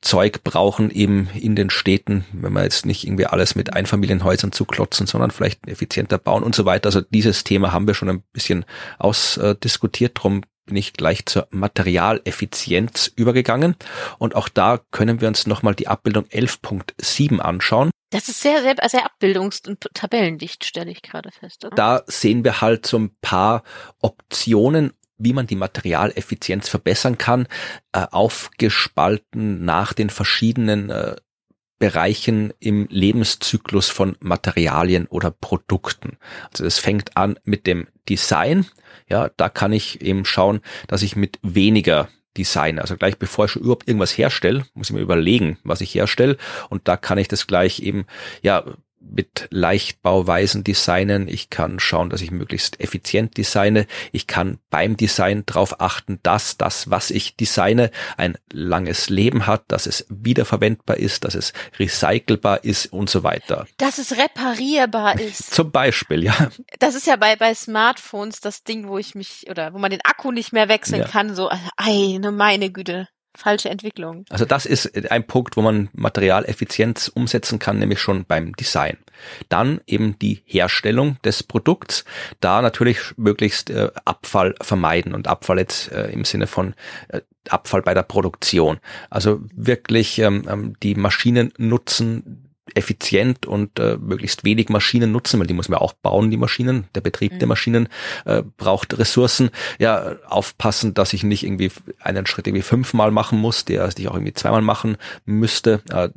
Zeug brauchen eben in den Städten, wenn wir jetzt nicht irgendwie alles mit Einfamilienhäusern zuklotzen, sondern vielleicht effizienter bauen und so weiter. Also dieses Thema haben wir schon ein bisschen ausdiskutiert. Drum bin ich gleich zur Materialeffizienz übergegangen. Und auch da können wir uns nochmal die Abbildung 11.7 anschauen. Das ist sehr, sehr, sehr abbildungs- und tabellendicht, stelle ich gerade fest. Oder? Da sehen wir halt so ein paar Optionen, wie man die Materialeffizienz verbessern kann, äh, aufgespalten nach den verschiedenen äh, Bereichen im Lebenszyklus von Materialien oder Produkten. Also es fängt an mit dem Design. Ja, da kann ich eben schauen, dass ich mit weniger Design, also gleich bevor ich schon überhaupt irgendwas herstelle, muss ich mir überlegen, was ich herstelle. Und da kann ich das gleich eben ja mit Leichtbauweisen designen. Ich kann schauen, dass ich möglichst effizient designe. Ich kann beim Design darauf achten, dass das, was ich designe, ein langes Leben hat, dass es wiederverwendbar ist, dass es recycelbar ist und so weiter. Dass es reparierbar <laughs> ist. Zum Beispiel, ja. Das ist ja bei, bei Smartphones das Ding, wo ich mich, oder wo man den Akku nicht mehr wechseln ja. kann, so, ey, ne meine Güte falsche Entwicklung. Also das ist ein Punkt, wo man Materialeffizienz umsetzen kann, nämlich schon beim Design. Dann eben die Herstellung des Produkts, da natürlich möglichst äh, Abfall vermeiden und Abfall jetzt äh, im Sinne von äh, Abfall bei der Produktion. Also wirklich ähm, ähm die Maschinen nutzen, effizient und äh, möglichst wenig Maschinen nutzen, weil die muss man auch bauen, die Maschinen. Der Betrieb mhm. der Maschinen äh, braucht Ressourcen. Ja, aufpassen, dass ich nicht irgendwie einen Schritt irgendwie fünfmal machen muss, der ich auch irgendwie zweimal machen müsste. Äh,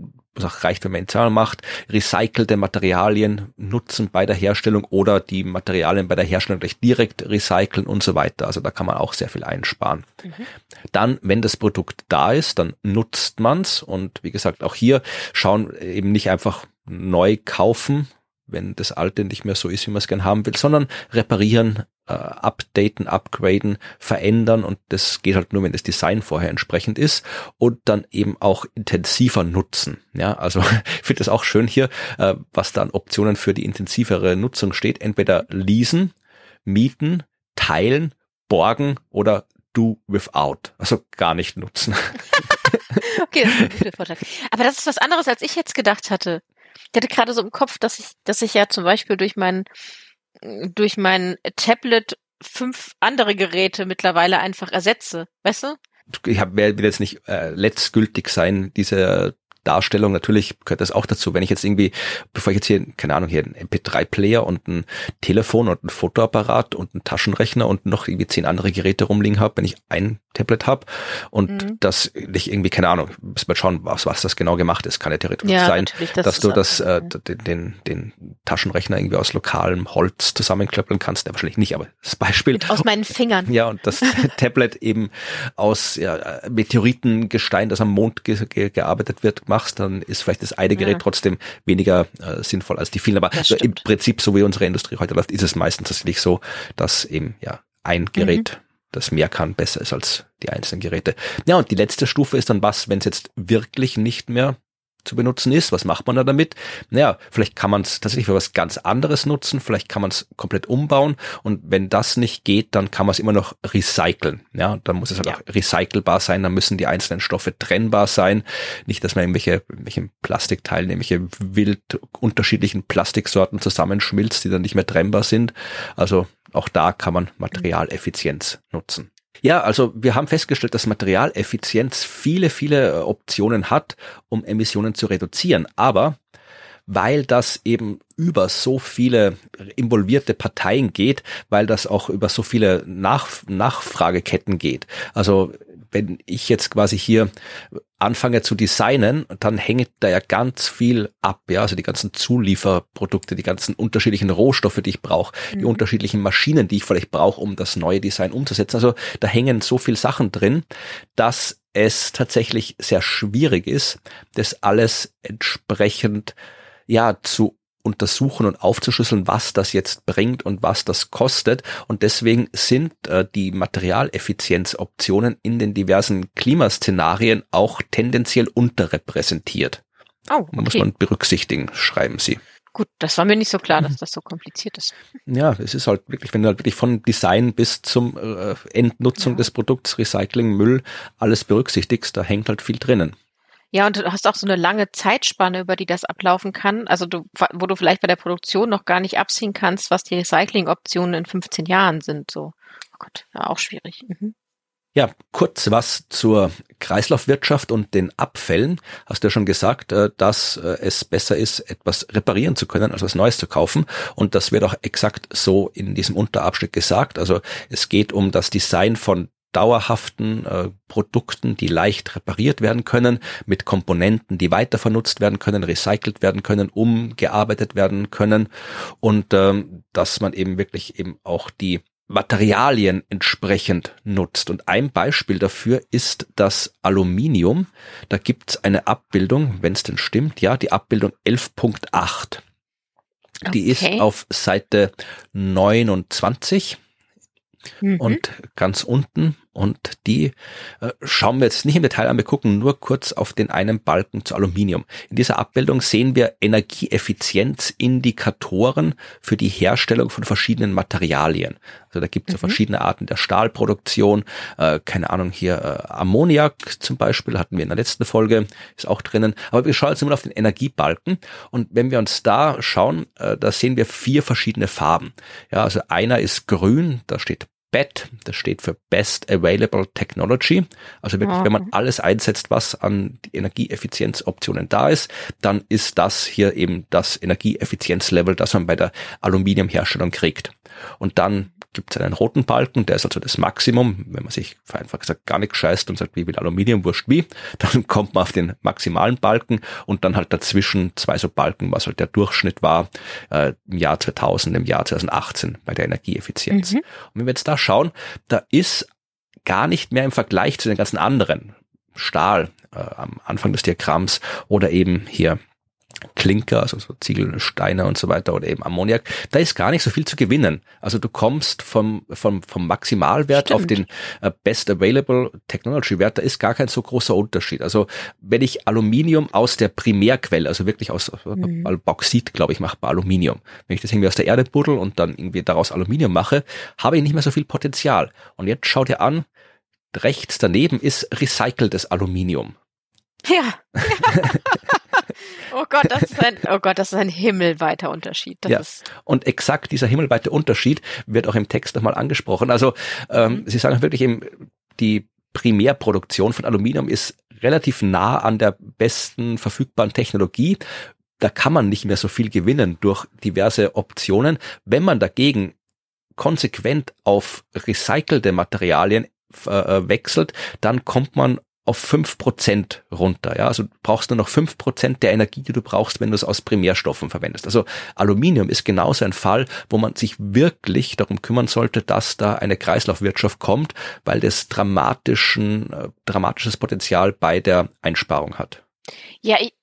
was auch reicht, wenn man ihn zweimal macht, recycelte Materialien nutzen bei der Herstellung oder die Materialien bei der Herstellung gleich direkt recyceln und so weiter. Also da kann man auch sehr viel einsparen. Mhm. Dann, wenn das Produkt da ist, dann nutzt man's und wie gesagt, auch hier schauen eben nicht einfach neu kaufen, wenn das alte nicht mehr so ist, wie man es gern haben will, sondern reparieren, äh, updaten, upgraden, verändern und das geht halt nur, wenn das Design vorher entsprechend ist und dann eben auch intensiver nutzen. Ja, also <laughs> ich finde das auch schön hier, äh, was da an Optionen für die intensivere Nutzung steht. Entweder leasen, mieten, teilen, borgen oder do without. Also gar nicht nutzen. <laughs> okay, das ist ein guter Vorschlag. Aber das ist was anderes, als ich jetzt gedacht hatte. Ich hatte gerade so im Kopf, dass ich, dass ich ja zum Beispiel durch meinen durch mein Tablet fünf andere Geräte mittlerweile einfach ersetze. Weißt du? Ich hab, will jetzt nicht äh, letztgültig sein, diese Darstellung, natürlich gehört das auch dazu. Wenn ich jetzt irgendwie, bevor ich jetzt hier, keine Ahnung, hier einen MP3-Player und ein Telefon und ein Fotoapparat und einen Taschenrechner und noch irgendwie zehn andere Geräte rumliegen habe, wenn ich ein Tablet habe und mhm. das nicht irgendwie, keine Ahnung, muss mal schauen, was, was das genau gemacht ist. Kann ja theoretisch ja, sein, das dass du das, äh, den, den, den Taschenrechner irgendwie aus lokalem Holz zusammenklöppeln kannst. Ja, wahrscheinlich nicht, aber das Beispiel. Mit aus meinen Fingern. Ja, und das <laughs> Tablet eben aus ja, Meteoritengestein, das am Mond ge ge gearbeitet wird, machst, dann ist vielleicht das eine Gerät ja. trotzdem weniger äh, sinnvoll als die vielen. Aber so im Prinzip, so wie unsere Industrie heute läuft, ist es meistens tatsächlich so, dass eben ja ein Gerät mhm das mehr kann, besser ist als die einzelnen Geräte. Ja, und die letzte Stufe ist dann was, wenn es jetzt wirklich nicht mehr zu benutzen ist. Was macht man da damit? Naja, vielleicht kann man es tatsächlich für was ganz anderes nutzen, vielleicht kann man es komplett umbauen und wenn das nicht geht, dann kann man es immer noch recyceln. Ja, dann muss es halt ja. auch recycelbar sein, dann müssen die einzelnen Stoffe trennbar sein. Nicht, dass man irgendwelche, irgendwelche Plastikteilen, irgendwelche wild unterschiedlichen Plastiksorten zusammenschmilzt, die dann nicht mehr trennbar sind. Also auch da kann man Materialeffizienz nutzen. Ja, also wir haben festgestellt, dass Materialeffizienz viele, viele äh, Optionen hat, um Emissionen zu reduzieren. Aber weil das eben über so viele involvierte Parteien geht, weil das auch über so viele Nach Nachfrageketten geht. Also wenn ich jetzt quasi hier anfange zu designen, dann hängt da ja ganz viel ab, ja, also die ganzen Zulieferprodukte, die ganzen unterschiedlichen Rohstoffe, die ich brauche, mhm. die unterschiedlichen Maschinen, die ich vielleicht brauche, um das neue Design umzusetzen. Also da hängen so viel Sachen drin, dass es tatsächlich sehr schwierig ist, das alles entsprechend ja zu untersuchen und aufzuschlüsseln, was das jetzt bringt und was das kostet. Und deswegen sind äh, die Materialeffizienzoptionen in den diversen Klimaszenarien auch tendenziell unterrepräsentiert. Oh, okay. muss man berücksichtigen, schreiben sie. Gut, das war mir nicht so klar, dass das so kompliziert ist. Ja, es ist halt wirklich, wenn du halt wirklich von Design bis zum äh, Endnutzung ja. des Produkts, Recycling, Müll, alles berücksichtigst, da hängt halt viel drinnen. Ja, und du hast auch so eine lange Zeitspanne, über die das ablaufen kann. Also du, wo du vielleicht bei der Produktion noch gar nicht abziehen kannst, was die Recycling-Optionen in 15 Jahren sind. So, oh Gott, ja, auch schwierig. Mhm. Ja, kurz was zur Kreislaufwirtschaft und den Abfällen. Hast du ja schon gesagt, äh, dass äh, es besser ist, etwas reparieren zu können, als was Neues zu kaufen. Und das wird auch exakt so in diesem Unterabschnitt gesagt. Also es geht um das Design von dauerhaften äh, Produkten, die leicht repariert werden können, mit Komponenten, die weiter vernutzt werden können, recycelt werden können, umgearbeitet werden können und ähm, dass man eben wirklich eben auch die Materialien entsprechend nutzt. Und ein Beispiel dafür ist das Aluminium. Da gibt's eine Abbildung, wenn es denn stimmt, ja, die Abbildung 11.8. Die ist auf Seite 29 mhm. und ganz unten und die äh, schauen wir jetzt nicht im Detail an, wir gucken nur kurz auf den einen Balken zu Aluminium. In dieser Abbildung sehen wir Energieeffizienzindikatoren für die Herstellung von verschiedenen Materialien. Also da gibt es mhm. verschiedene Arten der Stahlproduktion, äh, keine Ahnung, hier äh, Ammoniak zum Beispiel hatten wir in der letzten Folge, ist auch drinnen. Aber wir schauen jetzt nur auf den Energiebalken und wenn wir uns da schauen, äh, da sehen wir vier verschiedene Farben. Ja, also einer ist grün, da steht BET, das steht für Best Available Technology. Also wirklich, wenn man alles einsetzt, was an Energieeffizienzoptionen da ist, dann ist das hier eben das Energieeffizienzlevel, das man bei der Aluminiumherstellung kriegt. Und dann gibt es einen roten Balken, der ist also das Maximum. Wenn man sich einfach gesagt gar nichts scheißt und sagt, wie will Aluminium, wurscht wie, <laughs> dann kommt man auf den maximalen Balken und dann halt dazwischen zwei so Balken, was halt der Durchschnitt war äh, im Jahr 2000, im Jahr 2018 bei der Energieeffizienz. Mhm. Und wenn wir jetzt da schauen, da ist gar nicht mehr im Vergleich zu den ganzen anderen Stahl äh, am Anfang des Diagramms oder eben hier Klinker, also so Ziegelsteine und so weiter oder eben Ammoniak, da ist gar nicht so viel zu gewinnen. Also du kommst vom, vom, vom Maximalwert Stimmt. auf den äh, Best Available Technology Wert, da ist gar kein so großer Unterschied. Also wenn ich Aluminium aus der Primärquelle, also wirklich aus mhm. Bauxit, glaube ich, mache Aluminium. Wenn ich das irgendwie aus der Erde buddel und dann irgendwie daraus Aluminium mache, habe ich nicht mehr so viel Potenzial. Und jetzt schau dir an, rechts daneben ist recyceltes Aluminium. Ja. <laughs> <laughs> oh Gott, das ist ein, oh Gott, das ist ein himmelweiter Unterschied. Das ja. Und exakt dieser himmelweite Unterschied wird auch im Text nochmal angesprochen. Also ähm, mhm. Sie sagen wirklich eben, die Primärproduktion von Aluminium ist relativ nah an der besten verfügbaren Technologie. Da kann man nicht mehr so viel gewinnen durch diverse Optionen. Wenn man dagegen konsequent auf recycelte Materialien äh, wechselt, dann kommt man auf fünf Prozent runter. Ja? Also du brauchst nur noch fünf Prozent der Energie, die du brauchst, wenn du es aus Primärstoffen verwendest. Also Aluminium ist genauso ein Fall, wo man sich wirklich darum kümmern sollte, dass da eine Kreislaufwirtschaft kommt, weil das dramatischen, äh, dramatisches Potenzial bei der Einsparung hat. Ja, ich,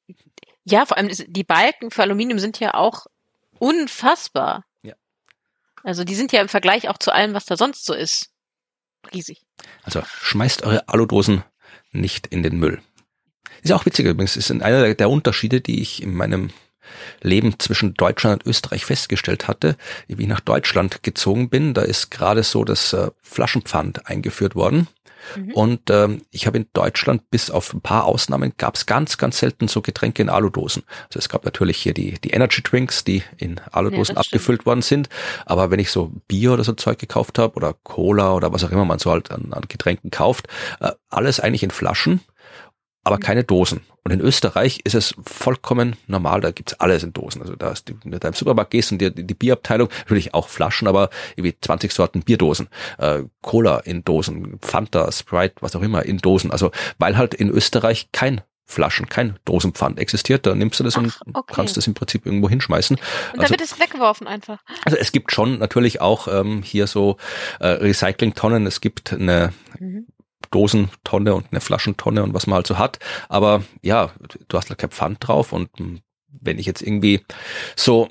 ja, vor allem die Balken für Aluminium sind ja auch unfassbar. Ja. Also die sind ja im Vergleich auch zu allem, was da sonst so ist, riesig. Also schmeißt eure Aludosen nicht in den Müll. Ist auch witzig übrigens, ist einer der Unterschiede, die ich in meinem Leben zwischen Deutschland und Österreich festgestellt hatte, wie ich nach Deutschland gezogen bin. Da ist gerade so das äh, Flaschenpfand eingeführt worden. Mhm. Und ähm, ich habe in Deutschland bis auf ein paar Ausnahmen gab es ganz, ganz selten so Getränke in Aludosen. Also es gab natürlich hier die, die Energy Drinks, die in Aludosen ja, abgefüllt stimmt. worden sind. Aber wenn ich so Bier oder so Zeug gekauft habe oder Cola oder was auch immer man so halt an, an Getränken kauft, äh, alles eigentlich in Flaschen aber keine Dosen. Und in Österreich ist es vollkommen normal, da gibt's alles in Dosen. Also da ist wenn du im Supermarkt gehst und die, die Bierabteilung, natürlich auch Flaschen, aber irgendwie 20 Sorten Bierdosen, äh, Cola in Dosen, Fanta, Sprite, was auch immer in Dosen. Also weil halt in Österreich kein Flaschen, kein Dosenpfand existiert, da nimmst du das Ach, und okay. kannst das im Prinzip irgendwo hinschmeißen. Und dann wird es weggeworfen einfach. Also es gibt schon natürlich auch ähm, hier so äh, Recyclingtonnen, es gibt eine mhm. Dosentonne und eine Flaschentonne und was man halt so hat. Aber ja, du hast halt kein Pfand drauf und wenn ich jetzt irgendwie so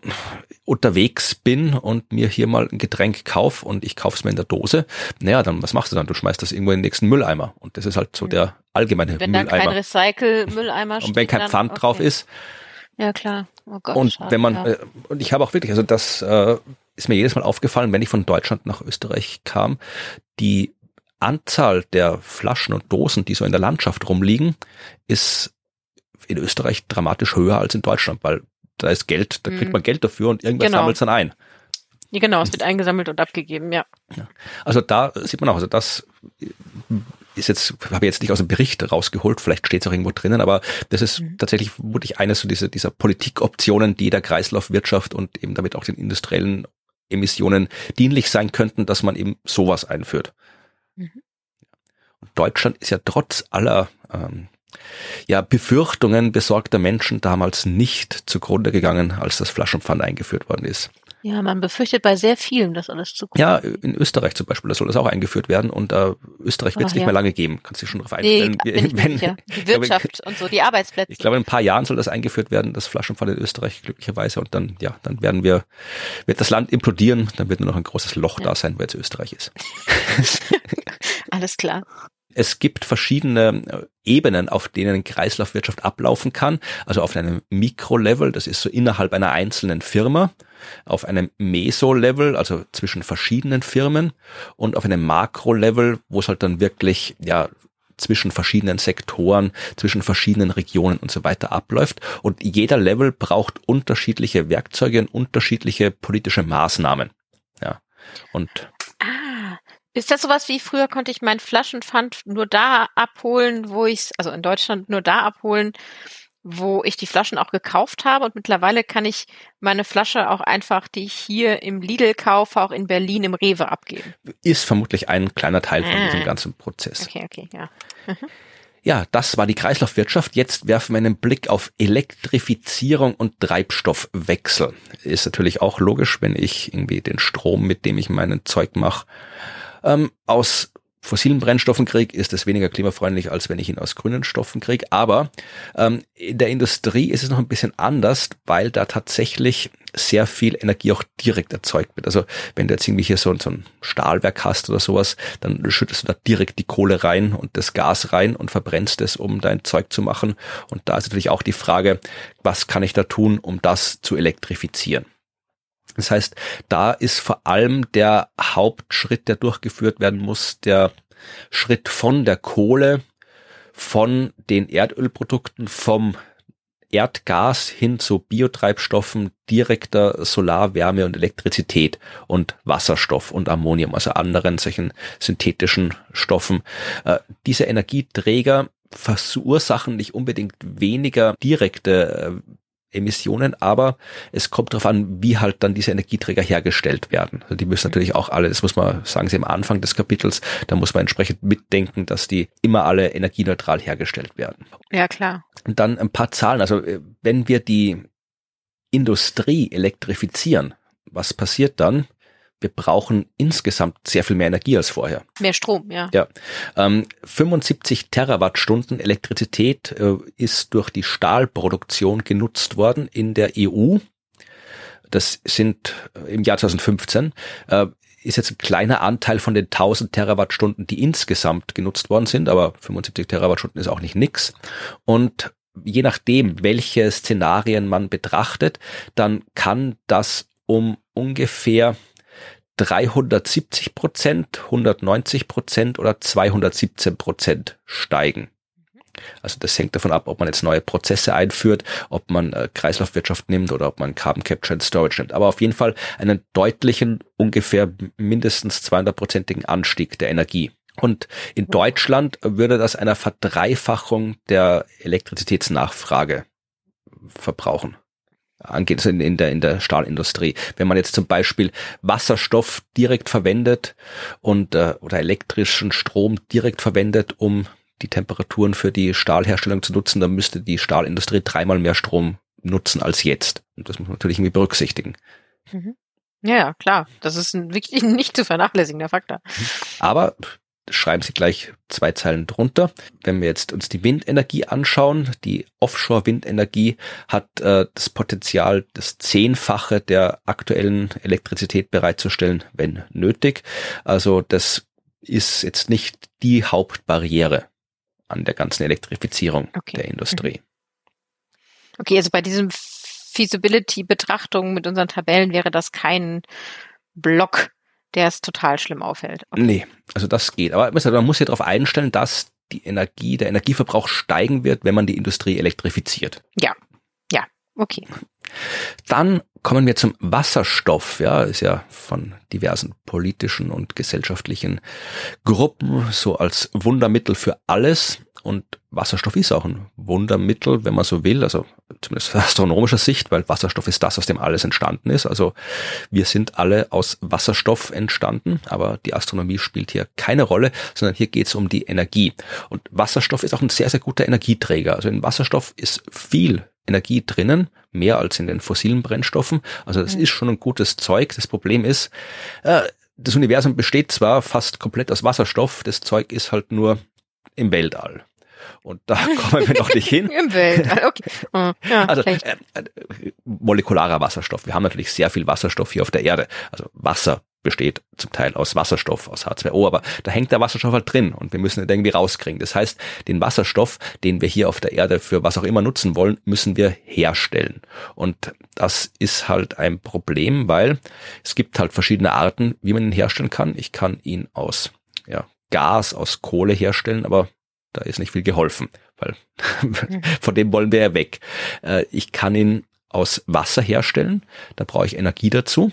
unterwegs bin und mir hier mal ein Getränk kauf und ich kauf's mir in der Dose, naja, dann was machst du dann? Du schmeißt das irgendwo in den nächsten Mülleimer. Und das ist halt so der allgemeine wenn Mülleimer. Wenn dann kein Recycle-Mülleimer <laughs> Und wenn kein Pfand dann, okay. drauf ist, Ja, klar. Oh Gott, und schade, wenn man, ja. äh, und ich habe auch wirklich, also das äh, ist mir jedes Mal aufgefallen, wenn ich von Deutschland nach Österreich kam, die Anzahl der Flaschen und Dosen, die so in der Landschaft rumliegen, ist in Österreich dramatisch höher als in Deutschland, weil da ist Geld, da kriegt Mhm. man Geld dafür und irgendwas Genau. sammelt dann ein. Ja, genau, es wird eingesammelt und abgegeben, ja. Also da sieht man auch, also das ist jetzt, habe ich jetzt nicht aus dem Bericht rausgeholt, vielleicht steht es auch irgendwo drinnen, aber das ist Mhm. tatsächlich wirklich eines so dieser, dieser Politikoptionen, die der Kreislaufwirtschaft und eben damit auch den industriellen Emissionen dienlich sein könnten, dass man eben sowas einführt. Mhm. Deutschland ist ja trotz aller ähm, ja, Befürchtungen besorgter Menschen damals nicht zugrunde gegangen, als das Flaschenpfand eingeführt worden ist. Ja, man befürchtet bei sehr vielem, dass alles zu Ja, in Österreich zum Beispiel, da soll das auch eingeführt werden und äh, Österreich wird es nicht ja. mehr lange geben. Kannst du dich schon darauf Nee, einstellen? ich mir sicher. <laughs> Die glaube, Wirtschaft und so, die Arbeitsplätze. Ich glaube, in ein paar Jahren soll das eingeführt werden, das Flaschenpfand in Österreich glücklicherweise und dann, ja, dann werden wir, wird das Land implodieren, dann wird nur noch ein großes Loch Ja. da sein, wo jetzt Österreich ist. <laughs> Alles klar. Es gibt verschiedene äh, Ebenen, auf denen Kreislaufwirtschaft ablaufen kann. Also auf einem Mikrolevel, das ist so innerhalb einer einzelnen Firma, auf einem Meso-Level, also zwischen verschiedenen Firmen und auf einem Makro-Level, wo es halt dann wirklich, ja, zwischen verschiedenen Sektoren, zwischen verschiedenen Regionen und so weiter abläuft. Und jeder Level braucht unterschiedliche Werkzeuge und unterschiedliche politische Maßnahmen. Ja. Und ist das sowas wie früher konnte ich mein Flaschenpfand nur da abholen, wo ich also in Deutschland nur da abholen, wo ich die Flaschen auch gekauft habe und mittlerweile kann ich meine Flasche auch einfach, die ich hier im Lidl kaufe, auch in Berlin im Rewe abgeben. ist vermutlich ein kleiner Teil von Ah. diesem ganzen Prozess. Okay, okay, ja. Ja, das war die Kreislaufwirtschaft. Jetzt werfen wir einen Blick auf Elektrifizierung und Treibstoffwechsel. Ist natürlich auch logisch, wenn ich irgendwie den Strom, mit dem ich meinen Zeug mache, ähm, aus fossilen Brennstoffen kriege, ist es weniger klimafreundlich, als wenn ich ihn aus grünen Stoffen kriege. Aber ähm, in der Industrie ist es noch ein bisschen anders, weil da tatsächlich sehr viel Energie auch direkt erzeugt wird. Also wenn du jetzt irgendwie hier so, so ein Stahlwerk hast oder sowas, dann schüttest du da direkt die Kohle rein und das Gas rein und verbrennst es, um dein Zeug zu machen. Und da ist natürlich auch die Frage, was kann ich da tun, um das zu elektrifizieren? Das heißt, da ist vor allem der Hauptschritt, der durchgeführt werden muss, der Schritt von der Kohle, von den Erdölprodukten, vom Erdgas hin zu Biotreibstoffen, direkter Solarwärme und Elektrizität und Wasserstoff und Ammonium, also anderen solchen synthetischen Stoffen. Äh, diese Energieträger verursachen nicht unbedingt weniger direkte äh, Emissionen, aber es kommt darauf an, wie halt dann diese Energieträger hergestellt werden. Also die müssen natürlich auch alle, das muss man, sagen Sie am Anfang des Kapitels, da muss man entsprechend mitdenken, dass die immer alle energieneutral hergestellt werden. Ja, klar. Und dann ein paar Zahlen. Also äh, wenn wir die Industrie elektrifizieren, was passiert dann? Wir brauchen insgesamt sehr viel mehr Energie als vorher. Mehr Strom, ja. Ja, ähm, 75 Terawattstunden Elektrizität äh, ist durch die Stahlproduktion genutzt worden in der EU. Das sind äh, im Jahr 2015 äh, ist jetzt ein kleiner Anteil von den 1000 Terawattstunden, die insgesamt genutzt worden sind, aber 75 Terawattstunden ist auch nicht nix. Und je nachdem, welche Szenarien man betrachtet, dann kann das um ungefähr 370 Prozent, 190 Prozent oder 217 Prozent steigen. Also das hängt davon ab, ob man jetzt neue Prozesse einführt, ob man äh, Kreislaufwirtschaft nimmt oder ob man Carbon Capture and Storage nimmt. Aber auf jeden Fall einen deutlichen, ungefähr mindestens 200-prozentigen Anstieg der Energie. Und in Deutschland würde das einer Verdreifachung der Elektrizitätsnachfrage verbrauchen angeht, also in, in, der, in der Stahlindustrie. Wenn man jetzt zum Beispiel Wasserstoff direkt verwendet und äh, oder elektrischen Strom direkt verwendet, um die Temperaturen für die Stahlherstellung zu nutzen, dann müsste die Stahlindustrie dreimal mehr Strom nutzen als jetzt. Und das muss man natürlich irgendwie berücksichtigen. Mhm. Ja, klar. Das ist ein wirklich <laughs> nicht zu vernachlässigender Faktor. Aber schreiben Sie gleich zwei Zeilen drunter. Wenn wir jetzt uns die Windenergie anschauen, die Offshore-Windenergie hat äh, das Potenzial, das Zehnfache der aktuellen Elektrizität bereitzustellen, wenn nötig. Also das ist jetzt nicht die Hauptbarriere an der ganzen Elektrifizierung Okay. der Industrie. Okay, also bei diesem Feasibility-Betrachtung mit unseren Tabellen wäre das kein Block, der es total schlimm auffällt. Okay. Nee, also das geht. Aber man muss ja darauf einstellen, dass die Energie, der Energieverbrauch steigen wird, wenn man die Industrie elektrifiziert. Ja, ja, okay. Dann kommen wir zum Wasserstoff. Ja, ist ja von diversen politischen und gesellschaftlichen Gruppen so als Wundermittel für alles. Und Wasserstoff ist auch ein Wundermittel, wenn man so will, also zumindest aus astronomischer Sicht, weil Wasserstoff ist das, aus dem alles entstanden ist. Also wir sind alle aus Wasserstoff entstanden, aber die Astronomie spielt hier keine Rolle, sondern hier geht es um die Energie. Und Wasserstoff ist auch ein sehr, sehr guter Energieträger. Also in Wasserstoff ist viel Energie drinnen, mehr als in den fossilen Brennstoffen. Also das mhm. ist schon ein gutes Zeug. Das Problem ist, äh, das Universum besteht zwar fast komplett aus Wasserstoff, das Zeug ist halt nur im Weltall. Und da <laughs> kommen wir noch nicht hin. Im Weltall, okay. Oh, <laughs> ja, also äh, äh, molekularer Wasserstoff. Wir haben natürlich sehr viel Wasserstoff hier auf der Erde. Also Wasser besteht zum Teil aus Wasserstoff, aus H2O, aber da hängt der Wasserstoff halt drin und wir müssen ihn irgendwie rauskriegen. Das heißt, den Wasserstoff, den wir hier auf der Erde für was auch immer nutzen wollen, müssen wir herstellen. Und das ist halt ein Problem, weil es gibt halt verschiedene Arten, wie man ihn herstellen kann. Ich kann ihn aus ja, Gas, aus Kohle herstellen, aber da ist nicht viel geholfen, weil <laughs> von dem wollen wir ja weg. Äh, ich kann ihn aus Wasser herstellen, da brauche ich Energie dazu.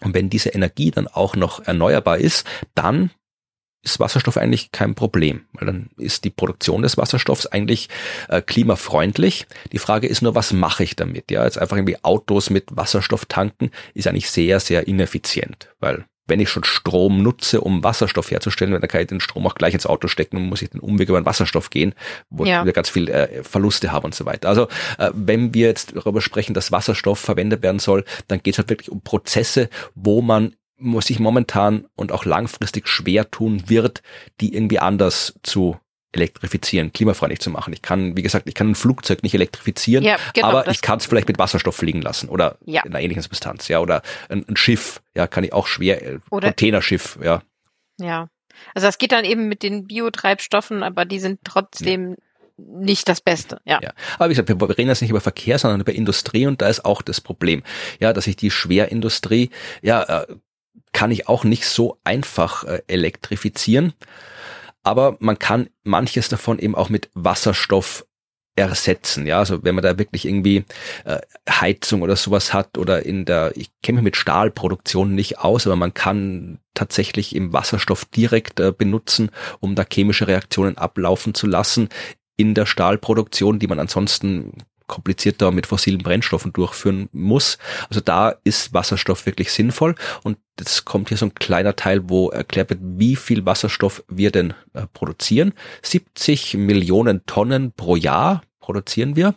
Und wenn diese Energie dann auch noch erneuerbar ist, dann ist Wasserstoff eigentlich kein Problem, weil dann ist die Produktion des Wasserstoffs eigentlich äh, klimafreundlich. Die Frage ist nur, was mache ich damit? Ja, jetzt einfach irgendwie Autos mit Wasserstoff tanken ist eigentlich sehr, sehr ineffizient, weil wenn ich schon Strom nutze, um Wasserstoff herzustellen, dann kann ich den Strom auch gleich ins Auto stecken und muss ich den Umweg über den Wasserstoff gehen, wo ja. ich ganz viel äh, Verluste habe und so weiter. Also äh, wenn wir jetzt darüber sprechen, dass Wasserstoff verwendet werden soll, dann geht es halt wirklich um Prozesse, wo man muss sich momentan und auch langfristig schwer tun wird, die irgendwie anders zu elektrifizieren, klimafreundlich zu machen. Ich kann, wie gesagt, ich kann ein Flugzeug nicht elektrifizieren, ja, genau, aber ich kann es vielleicht mit Wasserstoff fliegen lassen oder ja. in einer ähnlichen Substanz, ja, oder ein, ein, Schiff, ja, kann ich auch schwer, äh, Containerschiff, ja. Ja, also das geht dann eben mit den Biotreibstoffen, aber die sind trotzdem ja. nicht das Beste, ja. ja. Aber wie gesagt, wir reden jetzt nicht über Verkehr, sondern über Industrie und da ist auch das Problem, ja, dass ich die Schwerindustrie, ja, äh, kann ich auch nicht so einfach äh, elektrifizieren aber man kann manches davon eben auch mit Wasserstoff ersetzen. Ja, also wenn man da wirklich irgendwie äh, Heizung oder sowas hat oder in der, ich kenne mich mit Stahlproduktion nicht aus, aber man kann tatsächlich im Wasserstoff direkt äh, benutzen, um da chemische Reaktionen ablaufen zu lassen in der Stahlproduktion, die man ansonsten komplizierter mit fossilen Brennstoffen durchführen muss. Also da ist Wasserstoff wirklich sinnvoll und jetzt kommt hier so ein kleiner Teil, wo erklärt wird, wie viel Wasserstoff wir denn äh, produzieren. 70 Millionen Tonnen pro Jahr produzieren wir.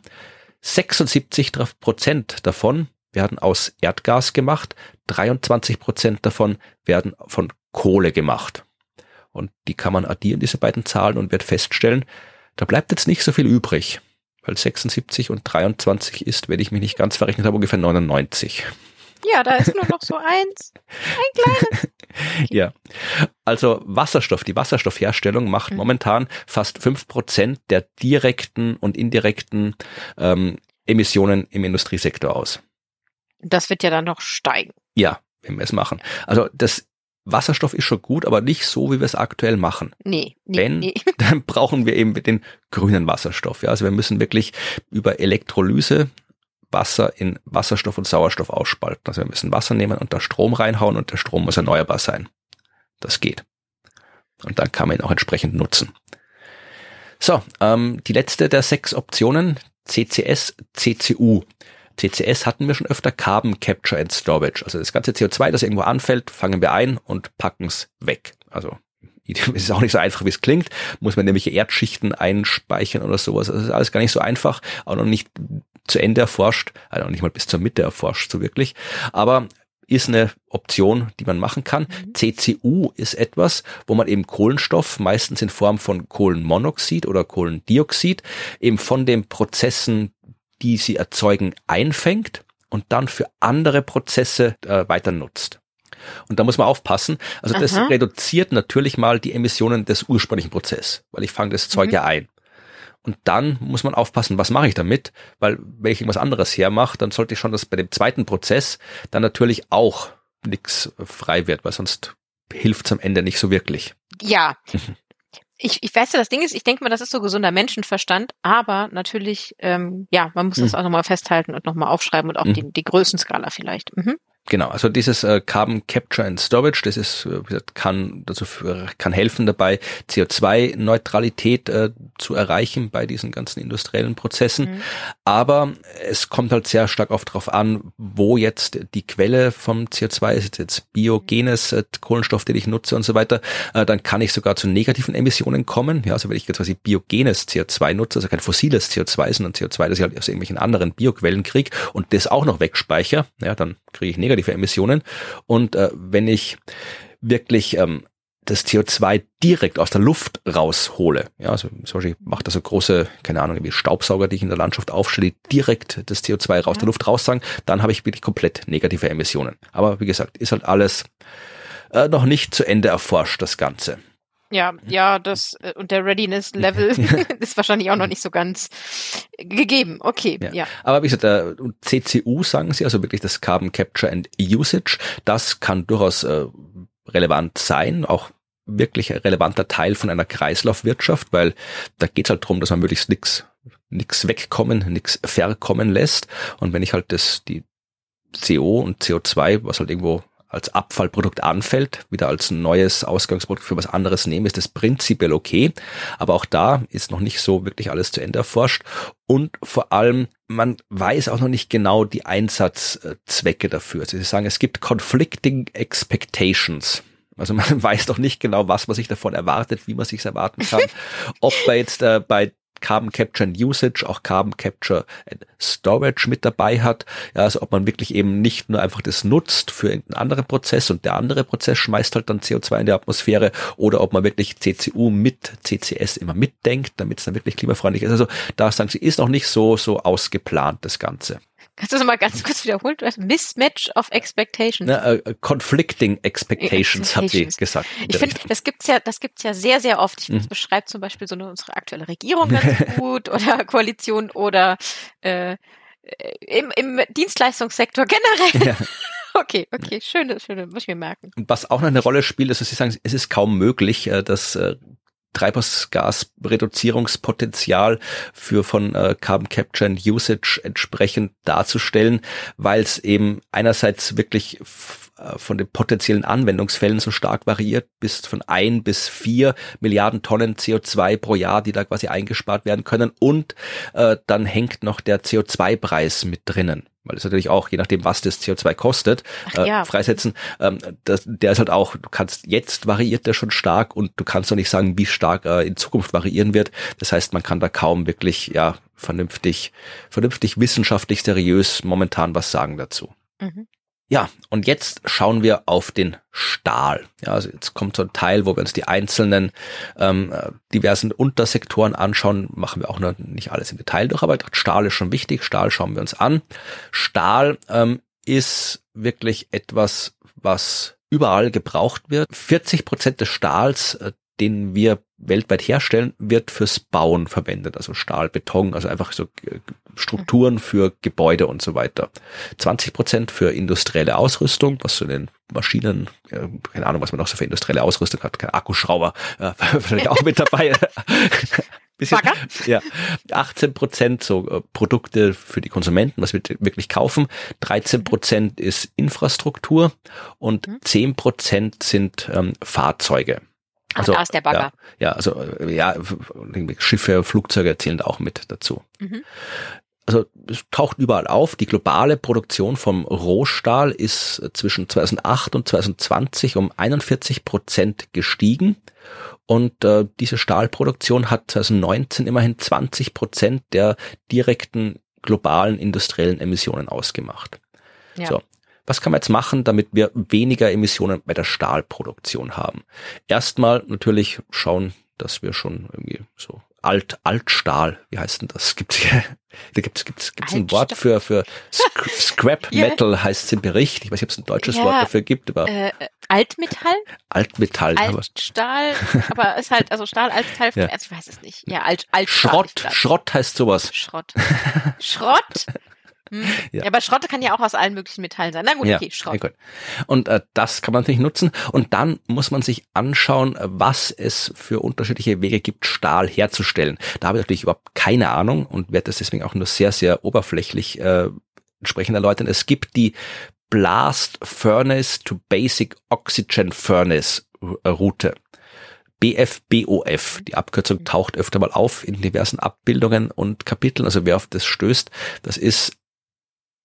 76 Prozent davon werden aus Erdgas gemacht, 23 Prozent davon werden von Kohle gemacht. Und die kann man addieren, diese beiden Zahlen, und wird feststellen, da bleibt jetzt nicht so viel übrig weil 76 und 23 ist, wenn ich mich nicht ganz verrechnet habe, ungefähr 99. Ja, da ist nur noch so eins. Ein kleines. <laughs> ja. Also Wasserstoff, die Wasserstoffherstellung macht mhm. momentan fast fünf Prozent der direkten und indirekten ähm, Emissionen im Industriesektor aus. Das wird ja dann noch steigen. Ja, wenn wir es machen. Also das Wasserstoff ist schon gut, aber nicht so, wie wir es aktuell machen. Nee, nee, Wenn, nee. <laughs> <laughs> dann brauchen wir eben den grünen Wasserstoff. Ja, also wir müssen wirklich über Elektrolyse Wasser in Wasserstoff und Sauerstoff ausspalten. Also wir müssen Wasser nehmen und da Strom reinhauen und der Strom muss erneuerbar sein. Das geht. Und dann kann man ihn auch entsprechend nutzen. So, ähm, die letzte der sechs Optionen, CCS, CCU. CCS hatten wir schon öfter, Carbon Capture and Storage. Also das ganze CO2, das irgendwo anfällt, fangen wir ein und packen es weg. Also <laughs> es ist auch nicht so einfach, wie es klingt. Muss man nämlich Erdschichten einspeichern oder sowas. Das ist alles gar nicht so einfach, auch noch nicht zu Ende erforscht, also nicht mal bis zur Mitte erforscht, so wirklich. Aber ist eine Option, die man machen kann. Mhm. CCU ist etwas, wo man eben Kohlenstoff, meistens in Form von Kohlenmonoxid oder Kohlendioxid, eben von den Prozessen die sie erzeugen, einfängt und dann für andere Prozesse äh, weiter nutzt. Und da muss man aufpassen. Also das Aha. reduziert natürlich mal die Emissionen des ursprünglichen Prozesses, weil ich fange das Zeug mhm. ja ein. und dann muss man aufpassen, was mache ich damit? Weil wenn ich irgendwas anderes hermache, dann sollte ich schon, dass bei dem zweiten Prozess dann natürlich auch nichts frei wird, weil sonst hilft es am Ende nicht so wirklich. Ja. <laughs> Ich, ich weiß ja, das Ding ist, ich denke mal, das ist so gesunder Menschenverstand, aber natürlich, ähm, ja, man muss das hm. auch nochmal festhalten und nochmal aufschreiben und auch hm. die, die Größenskala vielleicht. Mhm. Genau, also dieses äh, Carbon Capture and Storage, das ist, äh, wie gesagt, kann dazu für, kann helfen dabei, CO2-Neutralität äh, zu erreichen bei diesen ganzen industriellen Prozessen. Mhm. Aber es kommt halt sehr stark oft darauf an, wo jetzt die Quelle vom CO2 ist, jetzt biogenes äh, Kohlenstoff, den ich nutze und so weiter. Äh, dann kann ich sogar zu negativen Emissionen kommen. Ja, also wenn ich jetzt quasi biogenes CO2 nutze, also kein fossiles CO2, sondern CO2, das ich halt aus irgendwelchen anderen Bioquellen kriege und das auch noch wegspeichere, ja, dann kriege ich negative Emissionen. Und äh, wenn ich wirklich ähm, das CO2 direkt aus der Luft raushole. Ja, also zum Beispiel mache da so große, keine Ahnung, wie Staubsauger, die ich in der Landschaft aufstelle, direkt das CO2 raus ja. der Luft raussagen, dann habe ich wirklich komplett negative Emissionen. Aber wie gesagt, ist halt alles äh, noch nicht zu Ende erforscht, das Ganze. Ja, ja, das äh, und der Readiness Level <laughs> <laughs> ist wahrscheinlich auch noch nicht so ganz gegeben. Okay, ja. ja. Aber wie gesagt, der CCU sagen sie, also wirklich das Carbon Capture and Usage, das kann durchaus äh, relevant sein, auch wirklich ein relevanter Teil von einer Kreislaufwirtschaft, weil da geht es halt darum, dass man möglichst nichts nix wegkommen, nichts verkommen lässt. Und wenn ich halt das, die CO und CO2, was halt irgendwo als Abfallprodukt anfällt, wieder als neues Ausgangsprodukt für was anderes nehme, ist das prinzipiell okay. Aber auch da ist noch nicht so wirklich alles zu Ende erforscht. Und vor allem, man weiß auch noch nicht genau die Einsatzzwecke dafür. Also Sie sagen, es gibt conflicting expectations. Also man <laughs> weiß doch nicht genau, was man sich davon erwartet, wie man sich erwarten kann. <laughs> Ob man jetzt äh, bei Carbon Capture and Usage, auch Carbon Capture and Storage mit dabei hat. Ja, also ob man wirklich eben nicht nur einfach das nutzt für irgendeinen anderen Prozess und der andere Prozess schmeißt halt dann CO2 in die Atmosphäre oder ob man wirklich CCU mit CCS immer mitdenkt, damit es dann wirklich klimafreundlich ist. Also da sagen sie, ist noch nicht so, so ausgeplant, das Ganze. Kannst du das mal ganz kurz wiederholen? Du hast Mismatch of Expectations. Na, uh, conflicting expectations, expectations, hat sie gesagt. Ich finde, das gibt's ja, das gibt's ja sehr, sehr oft. Ich, mhm. Das beschreibt zum Beispiel so eine, unsere aktuelle Regierung ganz <laughs> gut oder Koalition oder äh, im, im Dienstleistungssektor generell. Ja. <laughs> Okay, okay, schöne, schöne, muss ich mir merken. Was auch noch eine Rolle spielt, ist, dass Sie sagen, es ist kaum möglich, äh, dass äh, Treibhausgasreduzierungspotenzial für von äh, Carbon Capture and Usage entsprechend darzustellen, weil es eben einerseits wirklich von den potenziellen Anwendungsfällen so stark variiert, bis von ein bis vier Milliarden Tonnen CO2 pro Jahr, die da quasi eingespart werden können. Und äh, dann hängt noch der CO2-Preis mit drinnen weil es natürlich auch, je nachdem, was das CO2 kostet, äh, ja. freisetzen, ähm, das, der ist halt auch, du kannst, jetzt variiert der schon stark und du kannst doch nicht sagen, wie stark er in Zukunft variieren wird. Das heißt, man kann da kaum wirklich, ja, vernünftig, vernünftig wissenschaftlich seriös momentan was sagen dazu. Mhm. Ja, und jetzt schauen wir auf den Stahl. Ja, also jetzt kommt so ein Teil, wo wir uns die einzelnen ähm, diversen Untersektoren anschauen. Machen wir auch noch nicht alles im Detail durch, aber Stahl ist schon wichtig. Stahl schauen wir uns an. Stahl ähm, ist wirklich etwas, was überall gebraucht wird. 40 Prozent des Stahls, äh, den wir weltweit herstellen, wird fürs Bauen verwendet, also Stahl, Beton, also einfach so äh, Strukturen für Gebäude und so weiter. 20 Prozent für industrielle Ausrüstung, was so in den Maschinen, äh, keine Ahnung, was man noch so für industrielle Ausrüstung hat, kein Akkuschrauber, äh, <laughs> vielleicht auch mit dabei. <laughs> Bisschen, ja, 18 Prozent so äh, Produkte für die Konsumenten, was wir wirklich kaufen. 13 Prozent ist Infrastruktur und 10 mhm. Prozent sind ähm, Fahrzeuge. Also, Ach, da ist der Bagger. Ja, ja, also ja, Schiffe, Flugzeuge zählen auch mit dazu. Mhm. Also es taucht überall auf. Die globale Produktion vom Rohstahl ist zwischen 2008 und 2020 um 41 Prozent gestiegen. Und äh, diese Stahlproduktion hat 2019 immerhin 20 Prozent der direkten globalen industriellen Emissionen ausgemacht. Ja. So, was kann man jetzt machen, damit wir weniger Emissionen bei der Stahlproduktion haben? Erstmal natürlich schauen, dass wir schon irgendwie so Alt, Altstahl, wie heißt denn das? Gibt's hier, <laughs> da gibt's, gibt's, gibt's ein Wort für, für Sc Scrap <laughs> Metal yeah. heißt es im Bericht. Ich weiß nicht, ob es ein deutsches ja, Wort dafür gibt, aber. Äh, Altmetall? Altmetall. Altstahl, <laughs> aber ist halt, also Stahl als Teil, ja. also ich weiß es nicht. Ja, Alt, Altstahl. Schrott, Schrott heißt sowas. Schrott. Schrott? Hm. Ja. ja, aber Schrotte kann ja auch aus allen möglichen Metallen sein. Na gut, ja, okay, Schrott. Ja, und äh, das kann man natürlich nutzen. Und dann muss man sich anschauen, was es für unterschiedliche Wege gibt, Stahl herzustellen. Da habe ich natürlich überhaupt keine Ahnung und werde das deswegen auch nur sehr, sehr oberflächlich äh, entsprechend erläutern. Es gibt die Blast Furnace to Basic Oxygen Furnace äh, Route. BFBOF. Die Abkürzung taucht öfter mal auf in diversen Abbildungen und Kapiteln. Also wer auf das stößt, das ist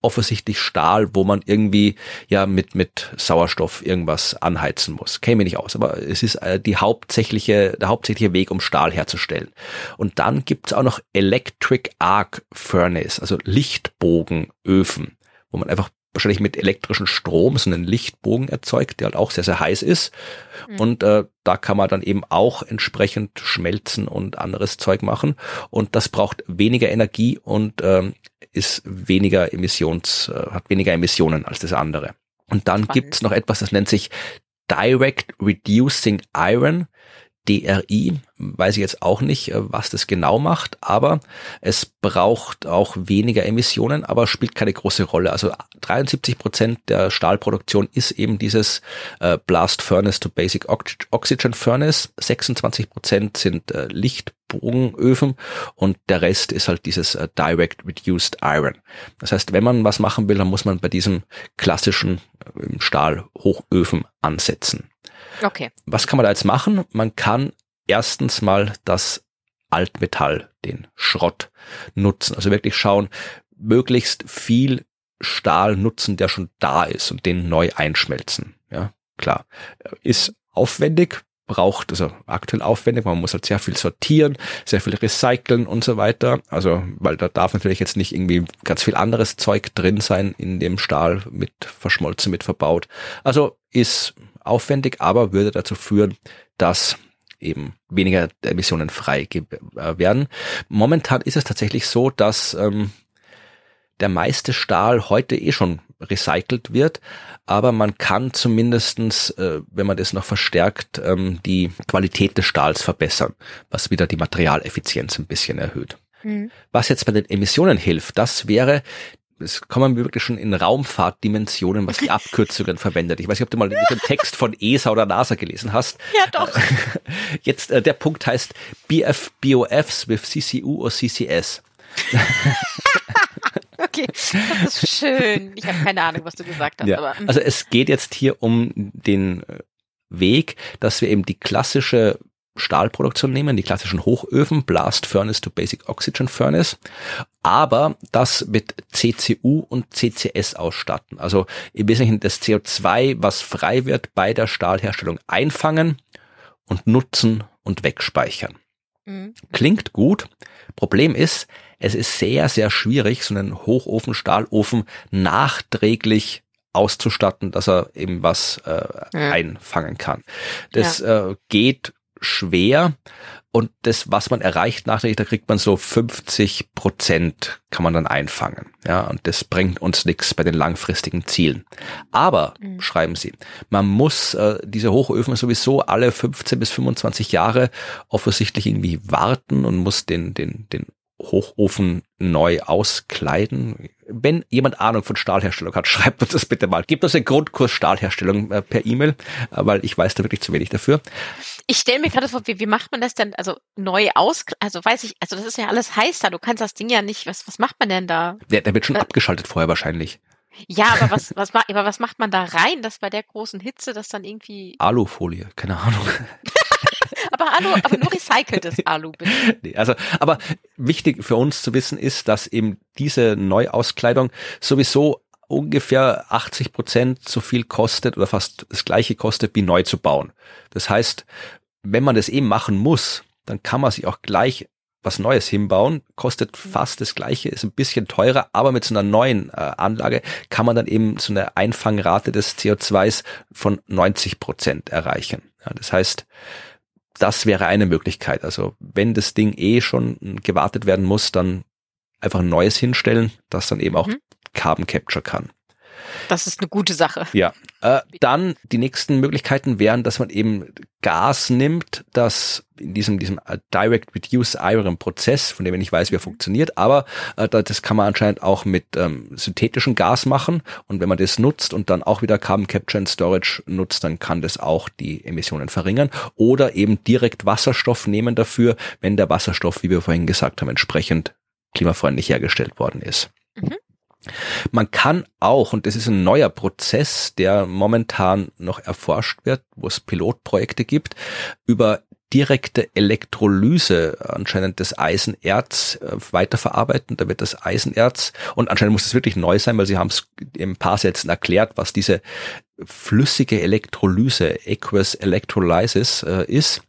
offensichtlich Stahl, wo man irgendwie ja mit mit Sauerstoff irgendwas anheizen muss. Käme nicht aus, aber es ist äh, die hauptsächliche der hauptsächliche Weg, um Stahl herzustellen. Und dann gibt's auch noch Electric Arc Furnace, also Lichtbogenöfen, wo man einfach wahrscheinlich mit elektrischen Strom so einen Lichtbogen erzeugt, der halt auch sehr, sehr heiß ist. Mhm. Und äh, da kann man dann eben auch entsprechend schmelzen und anderes Zeug machen. Und das braucht weniger Energie und ähm, ist weniger Emissions, äh, hat weniger Emissionen als das andere. Und dann Spannend. gibt's noch etwas, das nennt sich Direct Reducing Iron. DRI, weiß ich jetzt auch nicht, äh, was das genau macht, aber es braucht auch weniger Emissionen, aber spielt keine große Rolle. Also 73 Prozent der Stahlproduktion ist eben dieses äh, Blast Furnace to Basic Oxygen Furnace. 26 Prozent sind äh, Lichtbogenöfen und der Rest ist halt dieses Direct Reduced Iron. Das heißt, wenn man was machen will, dann muss man bei diesem klassischen Stahlhochöfen ansetzen. Okay. Was kann man da jetzt machen? Man kann erstens mal das Altmetall, den Schrott nutzen. Also wirklich schauen, möglichst viel Stahl nutzen, der schon da ist und den neu einschmelzen. Ja, klar. Ist aufwendig, braucht, also aktuell aufwendig, man muss halt sehr viel sortieren, sehr viel recyceln und so weiter. Also, weil da darf natürlich jetzt nicht irgendwie ganz viel anderes Zeug drin sein in dem Stahl mit verschmolzen, mit verbaut. Also ist aufwendig, aber würde dazu führen, dass eben weniger Emissionen frei äh, werden. Momentan ist es tatsächlich so, dass ähm, der meiste Stahl heute eh schon recycelt wird, aber man kann zumindestens, äh, wenn man das noch verstärkt, ähm, die Qualität des Stahls verbessern, was wieder die Materialeffizienz ein bisschen erhöht. Mhm. Was jetzt bei den Emissionen hilft, das wäre es kommen wir wirklich schon in Raumfahrtdimensionen, was die <laughs> Abkürzungen verwendet. Ich weiß nicht, ob du mal den Text von ESA oder NASA gelesen hast. Ja, doch. <laughs> Jetzt, äh, der Punkt heißt BF BOFs with CCU oder CCS. <laughs> okay, das ist schön. Ich habe keine Ahnung, was du gesagt hast. Ja. Aber, hm. also es geht jetzt hier um den äh, Weg, dass wir eben die klassische Stahlproduktion nehmen, die klassischen Hochöfen, Blast Furnace to Basic Oxygen Furnace, aber das mit CCU und CCS ausstatten. Also im Wesentlichen das CO2, was frei wird bei der Stahlherstellung einfangen und nutzen und wegspeichern. Mhm. Klingt gut. Problem ist, es ist sehr, sehr schwierig, so einen Hochofen, Stahlofen nachträglich auszustatten, dass er eben was äh, ja. einfangen kann. Das ja. äh, geht schwer und das, was man erreicht nachträglich, da kriegt man so 50 Prozent kann man dann einfangen. Ja, und das bringt uns nichts bei den langfristigen Zielen. Aber, mhm. schreiben Sie, man muss äh, diese Hochöfen sowieso alle 15 bis 25 Jahre offensichtlich irgendwie warten und muss den, den, den Hochofen neu auskleiden. Wenn jemand Ahnung von Stahlherstellung hat, <laughs> schreibt uns das bitte mal. Gebt uns den Grundkurs Stahlherstellung äh, per E-Mail, äh, weil ich weiß da wirklich zu wenig dafür. Ich stelle mir gerade vor, wie, wie macht man das denn, also neu aus, also weiß ich, also das ist ja alles heiß da, du kannst das Ding ja nicht, was, was macht man denn da? Der, der wird schon äh, abgeschaltet vorher wahrscheinlich. Ja, aber was, was, aber was macht man da rein, dass bei der großen Hitze das dann irgendwie... Alufolie, keine Ahnung. <laughs> aber Alu, aber nur recyceltes <laughs> Alu, bitte. Nee, also, aber wichtig für uns zu wissen ist, dass eben diese Neuauskleidung sowieso ungefähr 80 Prozent so viel kostet oder fast das gleiche kostet, wie neu zu bauen. Das heißt, wenn man das eben machen muss, dann kann man sich auch gleich was Neues hinbauen, kostet mhm. fast das gleiche, ist ein bisschen teurer, aber mit so einer neuen äh, Anlage kann man dann eben so eine Einfangrate des CO2s von 90 Prozent erreichen. Ja, das heißt, das wäre eine Möglichkeit. Also wenn das Ding eh schon gewartet werden muss, dann einfach ein neues hinstellen, das dann eben auch mhm. Carbon Capture kann. Das ist eine gute Sache. Ja. Äh, dann die nächsten Möglichkeiten wären, dass man eben Gas nimmt, das in diesem, diesem äh, Direct Reduce Iron Prozess, von dem ich nicht weiß, wie er funktioniert, aber äh, das kann man anscheinend auch mit ähm, synthetischem Gas machen. Und wenn man das nutzt und dann auch wieder Carbon Capture and Storage nutzt, dann kann das auch die Emissionen verringern. Oder eben direkt Wasserstoff nehmen dafür, wenn der Wasserstoff, wie wir vorhin gesagt haben, entsprechend klimafreundlich hergestellt worden ist. Mhm. Man kann auch, und das ist ein neuer Prozess, der momentan noch erforscht wird, wo es Pilotprojekte gibt, über direkte Elektrolyse anscheinend das Eisenerz äh, weiterverarbeiten. Da wird das Eisenerz, und anscheinend muss es wirklich neu sein, weil sie haben es in ein paar Sätzen erklärt, was diese flüssige Elektrolyse, Aqueous Electrolysis äh, ist.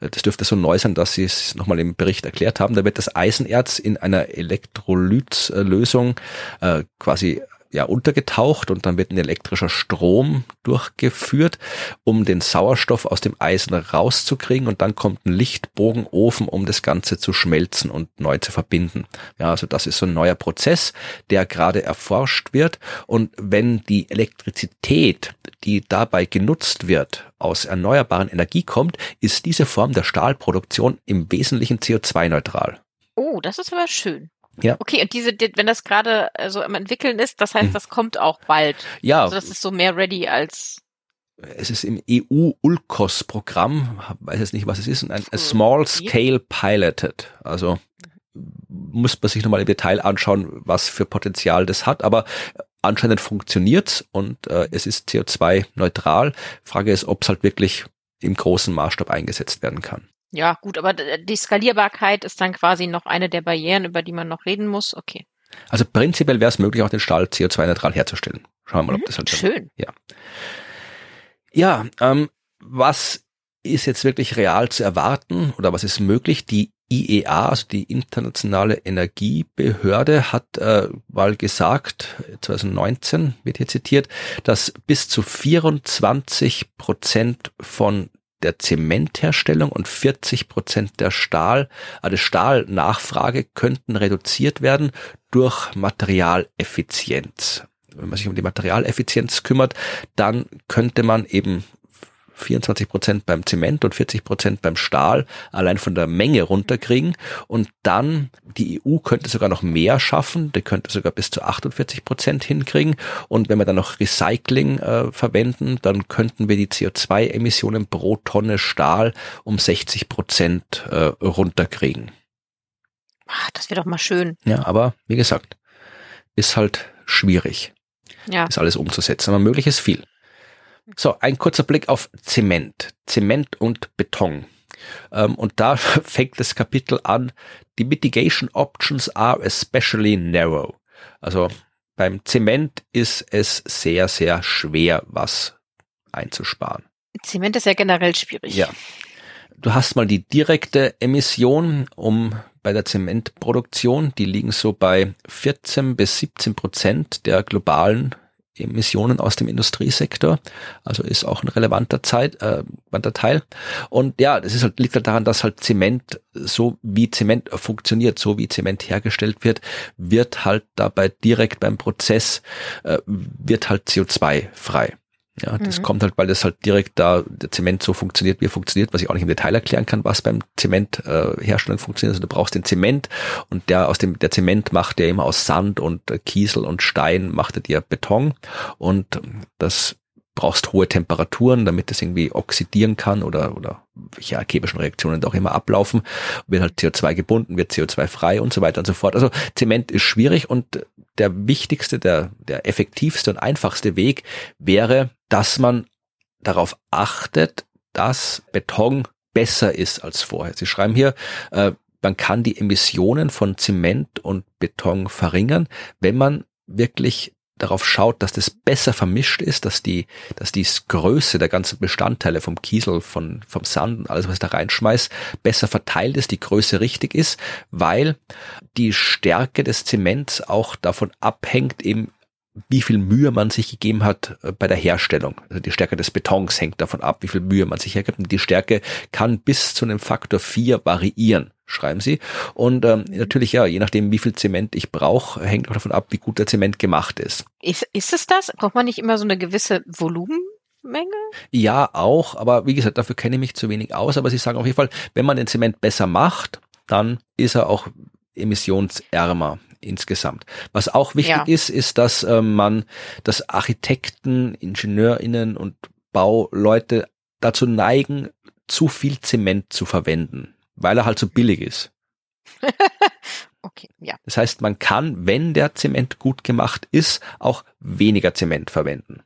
Das dürfte so neu sein, dass sie es nochmal im Bericht erklärt haben. Da wird das Eisenerz in einer Elektrolytlösung äh, quasi ja, untergetaucht und dann wird ein elektrischer Strom durchgeführt, um den Sauerstoff aus dem Eisen rauszukriegen und dann kommt ein Lichtbogenofen, um das Ganze zu schmelzen und neu zu verbinden. Ja, also das ist so ein neuer Prozess, der gerade erforscht wird und wenn die Elektrizität, die dabei genutzt wird, aus erneuerbaren Energie kommt, ist diese Form der Stahlproduktion im Wesentlichen CO2-neutral. Oh, das ist aber schön. Ja. Okay, und diese, wenn das gerade äh, so im Entwickeln ist, das heißt, mhm. das kommt auch bald. Ja. Also das ist so mehr ready als es ist im EU-ULCOS-Programm, weiß jetzt nicht, was es ist, ein, ein Small Scale Piloted. Also muss man sich nochmal im Detail anschauen, was für Potenzial das hat, aber anscheinend funktioniert's und äh, es ist CO2-neutral. Frage ist, ob es halt wirklich im großen Maßstab eingesetzt werden kann. Ja, gut, aber die Skalierbarkeit ist dann quasi noch eine der Barrieren, über die man noch reden muss. Okay. Also prinzipiell wäre es möglich, auch den Stahl CO2-neutral herzustellen. Schauen wir mal, mhm, ob das halt schön. Ja. Ja, ähm, was ist jetzt wirklich real zu erwarten oder was ist möglich? Die IEA, also die Internationale Energiebehörde, hat äh, mal gesagt, 2019 wird hier zitiert, dass bis zu 24 Prozent von der Zementherstellung und 40 Prozent der Stahl, also Stahlnachfrage könnten reduziert werden durch Materialeffizienz. Wenn man sich um die Materialeffizienz kümmert, dann könnte man eben 24 Prozent beim Zement und 40 Prozent beim Stahl allein von der Menge runterkriegen. Und dann, die EU könnte sogar noch mehr schaffen, die könnte sogar bis zu 48 Prozent hinkriegen. Und wenn wir dann noch Recycling äh, verwenden, dann könnten wir die CO2-Emissionen pro Tonne Stahl um 60 Prozent äh, runterkriegen. Ach, das wäre doch mal schön. Ja, aber wie gesagt, ist halt schwierig. Ja. Ist alles umzusetzen. Aber möglich ist viel. So, ein kurzer Blick auf Zement. Zement und Beton. Ähm, und da <laughs> fängt das Kapitel an, die Mitigation Options are especially narrow. Also beim Zement ist es sehr, sehr schwer, was einzusparen. Zement ist ja generell schwierig. Ja. Du hast mal die direkte Emission, um bei der Zementproduktion, die liegen so bei 14 bis 17 Prozent der globalen Emissionen aus dem Industriesektor. Also ist auch ein relevanter Zeit, äh, Teil. Und ja, das ist halt, liegt halt daran, dass halt Zement, so wie Zement funktioniert, so wie Zement hergestellt wird, wird halt dabei direkt beim Prozess, äh, wird halt CO2 frei. Ja, das mhm. kommt halt, weil das halt direkt da der Zement so funktioniert, wie er funktioniert, was ich auch nicht im Detail erklären kann, was beim Zementherstellung äh, funktioniert. Also du brauchst den Zement und der aus dem der Zement macht der immer aus Sand und äh, Kiesel und Stein macht er dir Beton und das brauchst hohe Temperaturen, damit es irgendwie oxidieren kann oder, oder welche chemischen Reaktionen da auch immer ablaufen. Wird halt CO2 gebunden, wird CO2 frei und so weiter und so fort. Also Zement ist schwierig und der wichtigste, der, der effektivste und einfachste Weg wäre, dass man darauf achtet, dass Beton besser ist als vorher. Sie schreiben hier, äh, man kann die Emissionen von Zement und Beton verringern, wenn man wirklich darauf schaut, dass das besser vermischt ist, dass die, dass die Größe der ganzen Bestandteile vom Kiesel, von, vom Sand und alles, was da reinschmeiß, besser verteilt ist, die Größe richtig ist, weil die Stärke des Zements auch davon abhängt, eben wie viel Mühe man sich gegeben hat äh, bei der Herstellung. Also die Stärke des Betons hängt davon ab, wie viel Mühe man sich hergibt. Und die Stärke kann bis zu einem Faktor 4 variieren, schreiben sie. Und ähm, natürlich, ja, je nachdem, wie viel Zement ich brauche, hängt auch davon ab, wie gut der Zement gemacht ist. Ist, ist es das? Braucht man nicht immer so eine gewisse Volumenmenge? Ja, auch, aber wie gesagt, dafür kenne ich mich zu wenig aus. Aber sie sagen auf jeden Fall, wenn man den Zement besser macht, dann ist er auch emissionsärmer insgesamt. Was auch wichtig ja. ist, ist, dass äh, man, dass Architekten, IngenieurInnen und Bauleute dazu neigen, zu viel Zement zu verwenden, weil er halt so billig ist. <laughs> okay, ja. Das heißt, man kann, wenn der Zement gut gemacht ist, auch weniger Zement verwenden.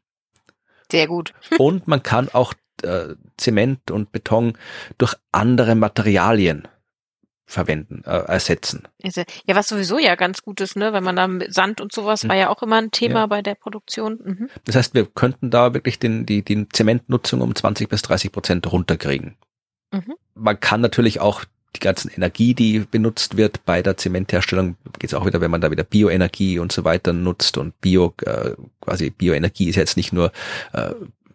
Sehr gut. <laughs> und man kann auch äh, Zement und Beton durch andere Materialien verwenden, äh, ersetzen. Ja, was sowieso ja ganz gut ist, ne, wenn man da Sand und sowas hm. war ja auch immer ein Thema ja. bei der Produktion. Mhm. Das heißt, wir könnten da wirklich den, die, die Zementnutzung um 20 bis 30 Prozent runterkriegen. Mhm. Man kann natürlich auch die ganzen Energie, die benutzt wird bei der Zementherstellung, geht es auch wieder, wenn man da wieder Bioenergie und so weiter nutzt und Bio, äh, quasi Bioenergie ist jetzt nicht nur äh,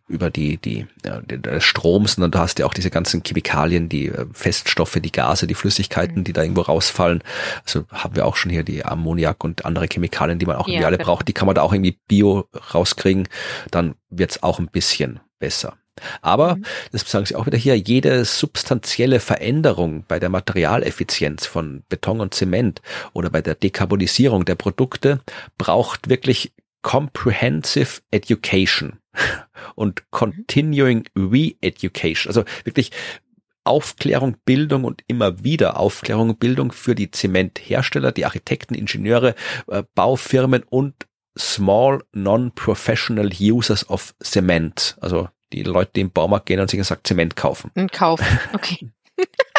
über die, die, ja, der Strom, sondern du hast ja auch diese ganzen Chemikalien, die äh, Feststoffe, die Gase, die Flüssigkeiten, die da irgendwo rausfallen. Also haben wir auch schon hier die Ammoniak und andere Chemikalien, die man auch ja, irgendwie alle genau. braucht. Die kann man da auch irgendwie bio rauskriegen. Dann wird's auch ein bisschen besser. Aber, mhm. das sagen Sie auch wieder hier, jede substanzielle Veränderung bei der Materialeffizienz von Beton und Zement oder bei der Dekarbonisierung der Produkte braucht wirklich Comprehensive Education <laughs> und Continuing Re-Education. Also wirklich Aufklärung, Bildung und immer wieder Aufklärung, Bildung für die Zementhersteller, die Architekten, Ingenieure, äh, Baufirmen und Small Non-Professional Users of Cement. Also die Leute, die im Baumarkt gehen und sich gesagt Zement kaufen. Und kaufen, okay. <laughs>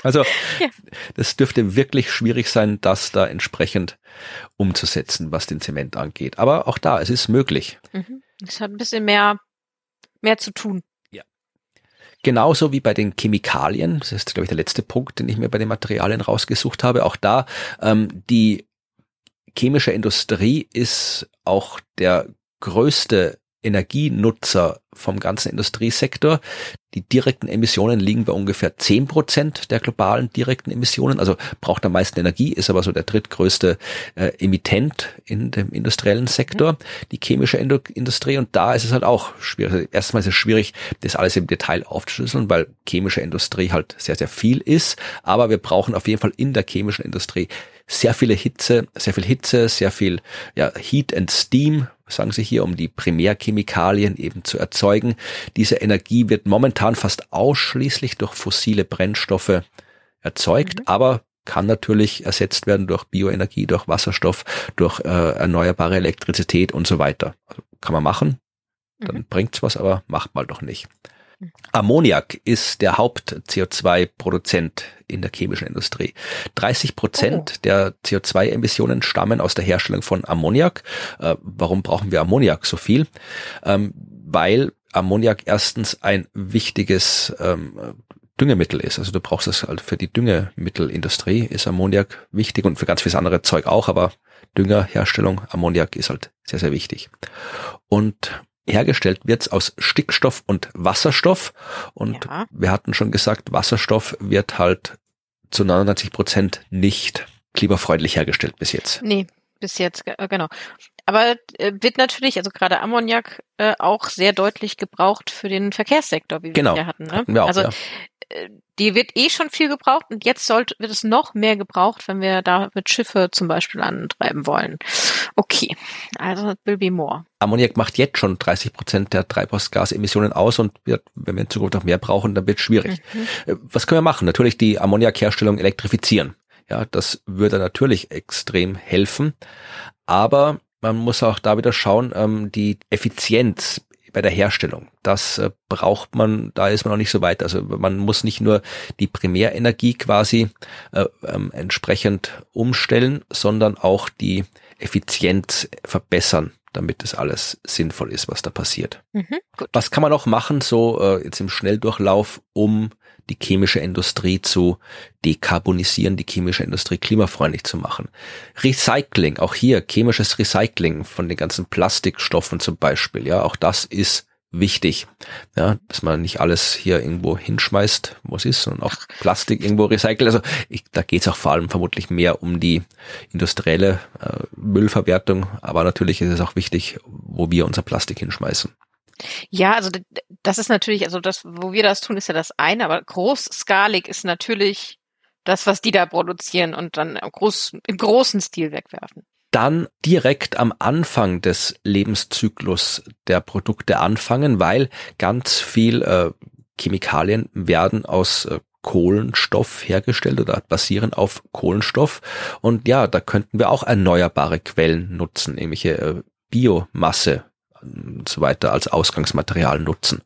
Also <laughs> ja. das dürfte wirklich schwierig sein, das da entsprechend umzusetzen, was den Zement angeht. Aber auch da, es ist möglich. Mhm. Es hat ein bisschen mehr, mehr zu tun. Ja. Genauso wie bei den Chemikalien, das ist, glaube ich, der letzte Punkt, den ich mir bei den Materialien rausgesucht habe. Auch da, ähm, die chemische Industrie ist auch der größte Energienutzer vom ganzen Industriesektor. Die direkten Emissionen liegen bei ungefähr zehn Prozent der globalen direkten Emissionen, also braucht am meisten Energie, ist aber so der drittgrößte äh, Emittent in dem industriellen Sektor, mhm. die chemische Industrie. Und da ist es halt auch schwierig. Also erstmal ist es schwierig, das alles im Detail aufzuschlüsseln, weil chemische Industrie halt sehr, sehr viel ist. Aber wir brauchen auf jeden Fall in der chemischen Industrie sehr viele Hitze, sehr viel Hitze, sehr viel ja, Heat and Steam, sagen sie hier, um die Primärchemikalien eben zu erzeugen. Diese Energie wird momentan fast ausschließlich durch fossile Brennstoffe erzeugt, mhm. aber kann natürlich ersetzt werden durch Bioenergie, durch Wasserstoff, durch äh, erneuerbare Elektrizität und so weiter. Also kann man machen, dann mhm. bringt's was, aber macht mal doch nicht. Ammoniak ist der Haupt-CO2-Produzent in der chemischen Industrie. 30 Prozent oh. der CO2-Emissionen stammen aus der Herstellung von Ammoniak. Äh, warum brauchen wir Ammoniak so viel? Ähm, weil Ammoniak erstens ein wichtiges ähm, Düngemittel ist. Also du brauchst es halt für die Düngemittelindustrie ist Ammoniak wichtig und für ganz vieles andere Zeug auch, aber Düngerherstellung, Ammoniak ist halt sehr, sehr wichtig. Und hergestellt wird's aus Stickstoff und Wasserstoff. Und ja. wir hatten schon gesagt, Wasserstoff wird halt zu 99 Prozent nicht kliberfreundlich hergestellt bis jetzt. Nee, bis jetzt, äh, genau. Aber äh, wird natürlich, also gerade Ammoniak, äh, auch sehr deutlich gebraucht für den Verkehrssektor, wie wir genau. ja hatten. Ne? hatten wir auch, also ja. Äh, die wird eh schon viel gebraucht und jetzt sollte, wird es noch mehr gebraucht, wenn wir da mit Schiffe zum Beispiel antreiben wollen. Okay, also will be more. Ammoniak macht jetzt schon 30 Prozent der Treibhausgasemissionen aus und wird, wenn wir in Zukunft noch mehr brauchen, dann wird es schwierig. Mhm. Äh, was können wir machen? Natürlich die Ammoniakherstellung elektrifizieren. Ja, das würde natürlich extrem helfen. Aber man muss auch da wieder schauen, ähm, die Effizienz bei der Herstellung. Das äh, braucht man, da ist man noch nicht so weit. Also man muss nicht nur die Primärenergie quasi äh, ähm, entsprechend umstellen, sondern auch die Effizienz verbessern damit es alles sinnvoll ist, was da passiert. Mhm, was kann man auch machen, so äh, jetzt im Schnelldurchlauf, um die chemische Industrie zu dekarbonisieren, die chemische Industrie klimafreundlich zu machen. Recycling, auch hier chemisches Recycling von den ganzen Plastikstoffen zum Beispiel, ja, auch das ist wichtig, ja, dass man nicht alles hier irgendwo hinschmeißt, wo es ist, sondern auch Plastik irgendwo recycelt. Also ich, da geht es auch vor allem vermutlich mehr um die industrielle äh, Müllverwertung, aber natürlich ist es auch wichtig, wo wir unser Plastik hinschmeißen. Ja, also das ist natürlich, also das, wo wir das tun, ist ja das eine, aber großskalig ist natürlich das, was die da produzieren und dann groß, im großen Stil wegwerfen dann direkt am Anfang des Lebenszyklus der Produkte anfangen, weil ganz viel äh, Chemikalien werden aus äh, Kohlenstoff hergestellt oder basieren auf Kohlenstoff. Und ja, da könnten wir auch erneuerbare Quellen nutzen, irgendwelche äh, Biomasse und so weiter als Ausgangsmaterial nutzen.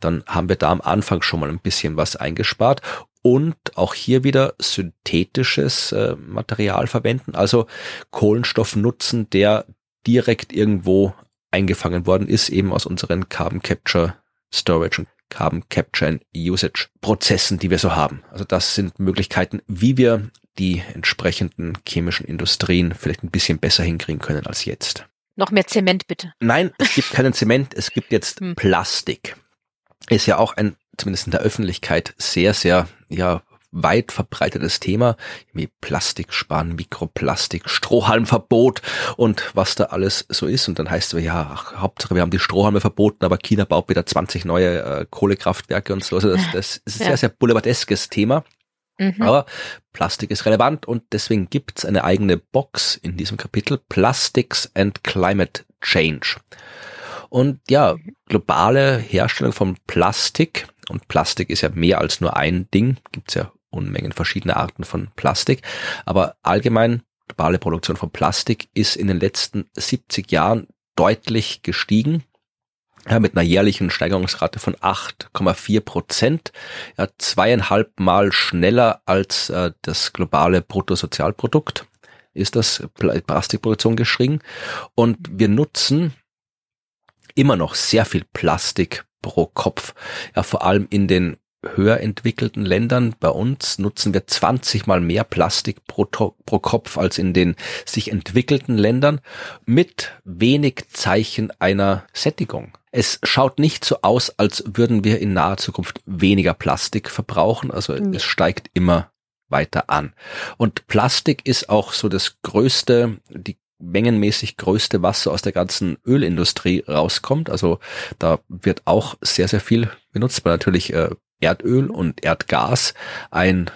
Dann haben wir da am Anfang schon mal ein bisschen was eingespart und auch hier wieder synthetisches äh, Material verwenden, also Kohlenstoff nutzen, der direkt irgendwo eingefangen worden ist, eben aus unseren Carbon Capture Storage und Carbon Capture and Usage Prozessen, die wir so haben. Also das sind Möglichkeiten, wie wir die entsprechenden chemischen Industrien vielleicht ein bisschen besser hinkriegen können als jetzt. Noch mehr Zement bitte. Nein, es gibt keinen Zement, es gibt jetzt <laughs> hm. Plastik. Ist ja auch ein zumindest in der Öffentlichkeit sehr, sehr, ja, weit verbreitetes Thema, wie Plastik sparen, Mikroplastik, Strohhalmverbot und was da alles so ist. Und dann heißt es, ja, ach, Hauptsache wir haben die Strohhalme verboten, aber China baut wieder 20 neue äh, Kohlekraftwerke und so. Also das, das ist ein ja. sehr, sehr boulevardeskes Thema. Mhm. Aber Plastik ist relevant und deswegen gibt's eine eigene Box in diesem Kapitel Plastics and Climate Change. Und ja, globale Herstellung von Plastik, und Plastik ist ja mehr als nur ein Ding, gibt's ja Unmengen verschiedene Arten von Plastik, aber allgemein globale Produktion von Plastik ist in den letzten 70 Jahren deutlich gestiegen. Ja, mit einer jährlichen Steigerungsrate von 8,4 Prozent, ja, zweieinhalb Mal schneller als äh, das globale Bruttosozialprodukt ist das Plastikproduktion geschrien. Und wir nutzen immer noch sehr viel Plastik pro Kopf. Ja, vor allem in den höher entwickelten Ländern. Bei uns nutzen wir 20 mal mehr Plastik pro, pro Kopf als in den sich entwickelten Ländern mit wenig Zeichen einer Sättigung. Es schaut nicht so aus, als würden wir in naher Zukunft weniger Plastik verbrauchen. Also mhm. es steigt immer weiter an. Und Plastik ist auch so das größte, die mengenmäßig größte Wasser aus der ganzen Ölindustrie rauskommt. Also da wird auch sehr, sehr viel benutzt, weil natürlich äh, Erdöl und Erdgas ein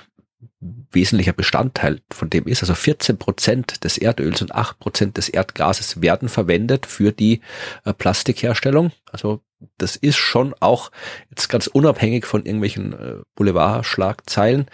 wesentlicher Bestandteil von dem ist. Also 14 Prozent des Erdöls und 8 Prozent des Erdgases werden verwendet für die äh, Plastikherstellung. Also das ist schon auch jetzt ganz unabhängig von irgendwelchen äh, Boulevardschlagzeilen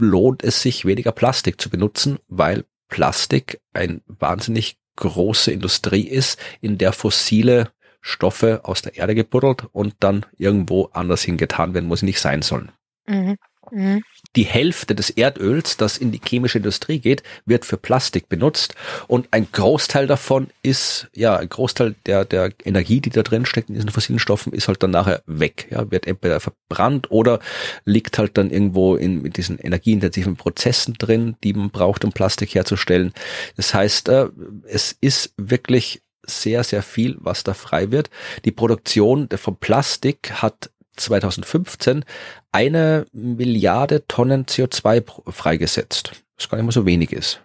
lohnt es sich weniger Plastik zu benutzen, weil Plastik ein wahnsinnig große Industrie ist, in der fossile Stoffe aus der Erde gebuddelt und dann irgendwo anders hingetan werden, wo sie nicht sein sollen. Mhm. Mhm. Die Hälfte des Erdöls, das in die chemische Industrie geht, wird für Plastik benutzt und ein Großteil davon ist, ja, ein Großteil der, der Energie, die da drin steckt in diesen fossilen Stoffen, ist halt dann nachher weg, ja, wird entweder verbrannt oder liegt halt dann irgendwo in, in diesen energieintensiven Prozessen drin, die man braucht, um Plastik herzustellen. Das heißt, äh, es ist wirklich sehr, sehr viel, was da frei wird. Die Produktion von Plastik hat 2015 eine Milliarde Tonnen CO2 freigesetzt. Was gar nicht mehr so wenig ist.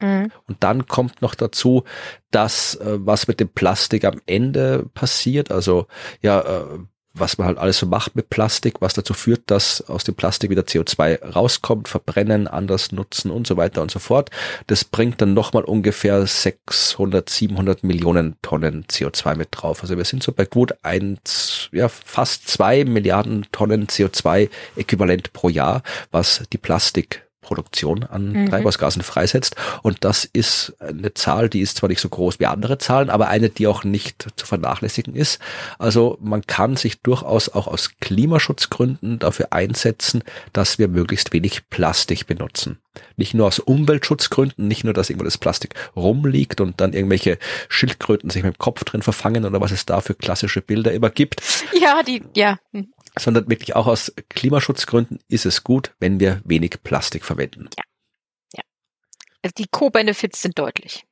Mhm. Und dann kommt noch dazu, dass äh, was mit dem Plastik am Ende passiert, also ja, äh, was man halt alles so macht mit Plastik, was dazu führt, dass aus dem Plastik wieder CO2 rauskommt, verbrennen, anders nutzen und so weiter und so fort. Das bringt dann nochmal ungefähr 600, 700 Millionen Tonnen CO2 mit drauf. Also wir sind so bei gut eins, ja, fast zwei Milliarden Tonnen CO2 äquivalent pro Jahr, was die Plastik Produktion an mhm. Treibhausgasen freisetzt. Und das ist eine Zahl, die ist zwar nicht so groß wie andere Zahlen, aber eine, die auch nicht zu vernachlässigen ist. Also man kann sich durchaus auch aus Klimaschutzgründen dafür einsetzen, dass wir möglichst wenig Plastik benutzen. Nicht nur aus Umweltschutzgründen, nicht nur, dass irgendwo das Plastik rumliegt und dann irgendwelche Schildkröten sich mit dem Kopf drin verfangen oder was es da für klassische Bilder immer gibt. Ja, die, ja. Sondern wirklich auch aus Klimaschutzgründen ist es gut, wenn wir wenig Plastik verwenden. Ja. ja. Also die Co-Benefits sind deutlich.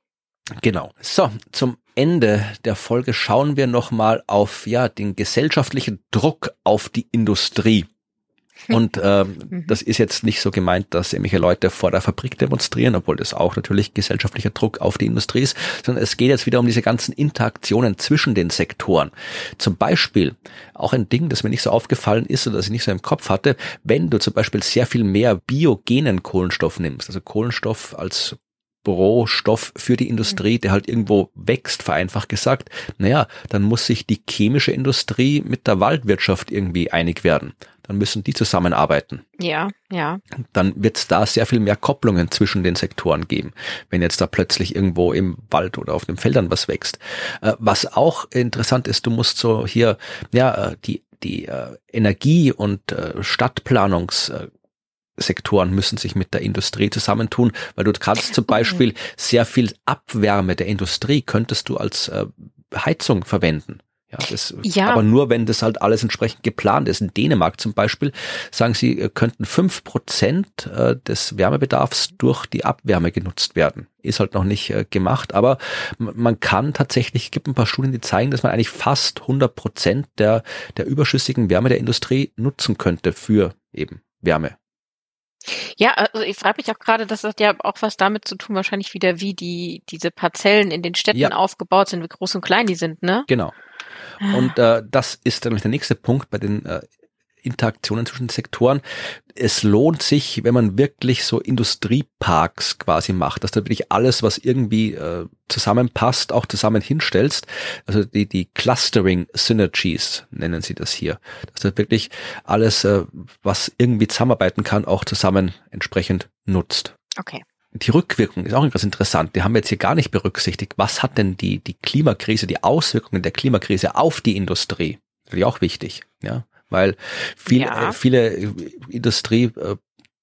Genau. So, zum Ende der Folge schauen wir nochmal auf ja den gesellschaftlichen Druck auf die Industrie. <laughs> Und ähm, mhm. das ist jetzt nicht so gemeint, dass irgendwelche Leute vor der Fabrik demonstrieren, obwohl das auch natürlich gesellschaftlicher Druck auf die Industrie ist, sondern es geht jetzt wieder um diese ganzen Interaktionen zwischen den Sektoren. Zum Beispiel auch ein Ding, das mir nicht so aufgefallen ist oder das ich nicht so im Kopf hatte, wenn du zum Beispiel sehr viel mehr biogenen Kohlenstoff nimmst, also Kohlenstoff als Rohstoff für die Industrie, der halt irgendwo wächst, vereinfacht gesagt, naja, dann muss sich die chemische Industrie mit der Waldwirtschaft irgendwie einig werden. Dann müssen die zusammenarbeiten. Ja, ja. Dann wird es da sehr viel mehr Kopplungen zwischen den Sektoren geben, wenn jetzt da plötzlich irgendwo im Wald oder auf den Feldern was wächst. Äh, was auch interessant ist, du musst so hier, ja, äh, die, die äh, Energie- und Stadtplanungs Sektoren müssen sich mit der Industrie zusammentun, weil du kannst zum Beispiel sehr viel Abwärme der Industrie könntest du als äh, Heizung verwenden. Ja, das, ja. Aber nur, wenn das halt alles entsprechend geplant ist. In Dänemark zum Beispiel sagen sie, äh, könnten fünf Prozent äh, des Wärmebedarfs durch die Abwärme genutzt werden. Ist halt noch nicht äh, gemacht, aber man kann tatsächlich, gibt ein paar Studien, die zeigen, dass man eigentlich fast 100 Prozent der, der überschüssigen Wärme der Industrie nutzen könnte für eben Wärme. Ja, also ich frage mich auch gerade, das hat ja auch was damit zu tun, wahrscheinlich wieder, wie die diese Parzellen in den Städten ja. aufgebaut sind, wie groß und klein die sind, ne? Genau. Ah. Und äh, das ist dann der nächste Punkt bei den äh, Interaktionen zwischen Sektoren. Es lohnt sich, wenn man wirklich so Industrieparks quasi macht, dass du wirklich alles, was irgendwie äh, zusammenpasst, auch zusammen hinstellst. Also die, die Clustering Synergies nennen sie das hier. Dass du wirklich alles, äh, was irgendwie zusammenarbeiten kann, auch zusammen entsprechend nutzt. Okay. Die Rückwirkung ist auch ganz interessant. Die haben wir jetzt hier gar nicht berücksichtigt. Was hat denn die, die Klimakrise, die Auswirkungen der Klimakrise auf die Industrie? Natürlich auch wichtig, ja weil viel, ja. viele Industrie äh,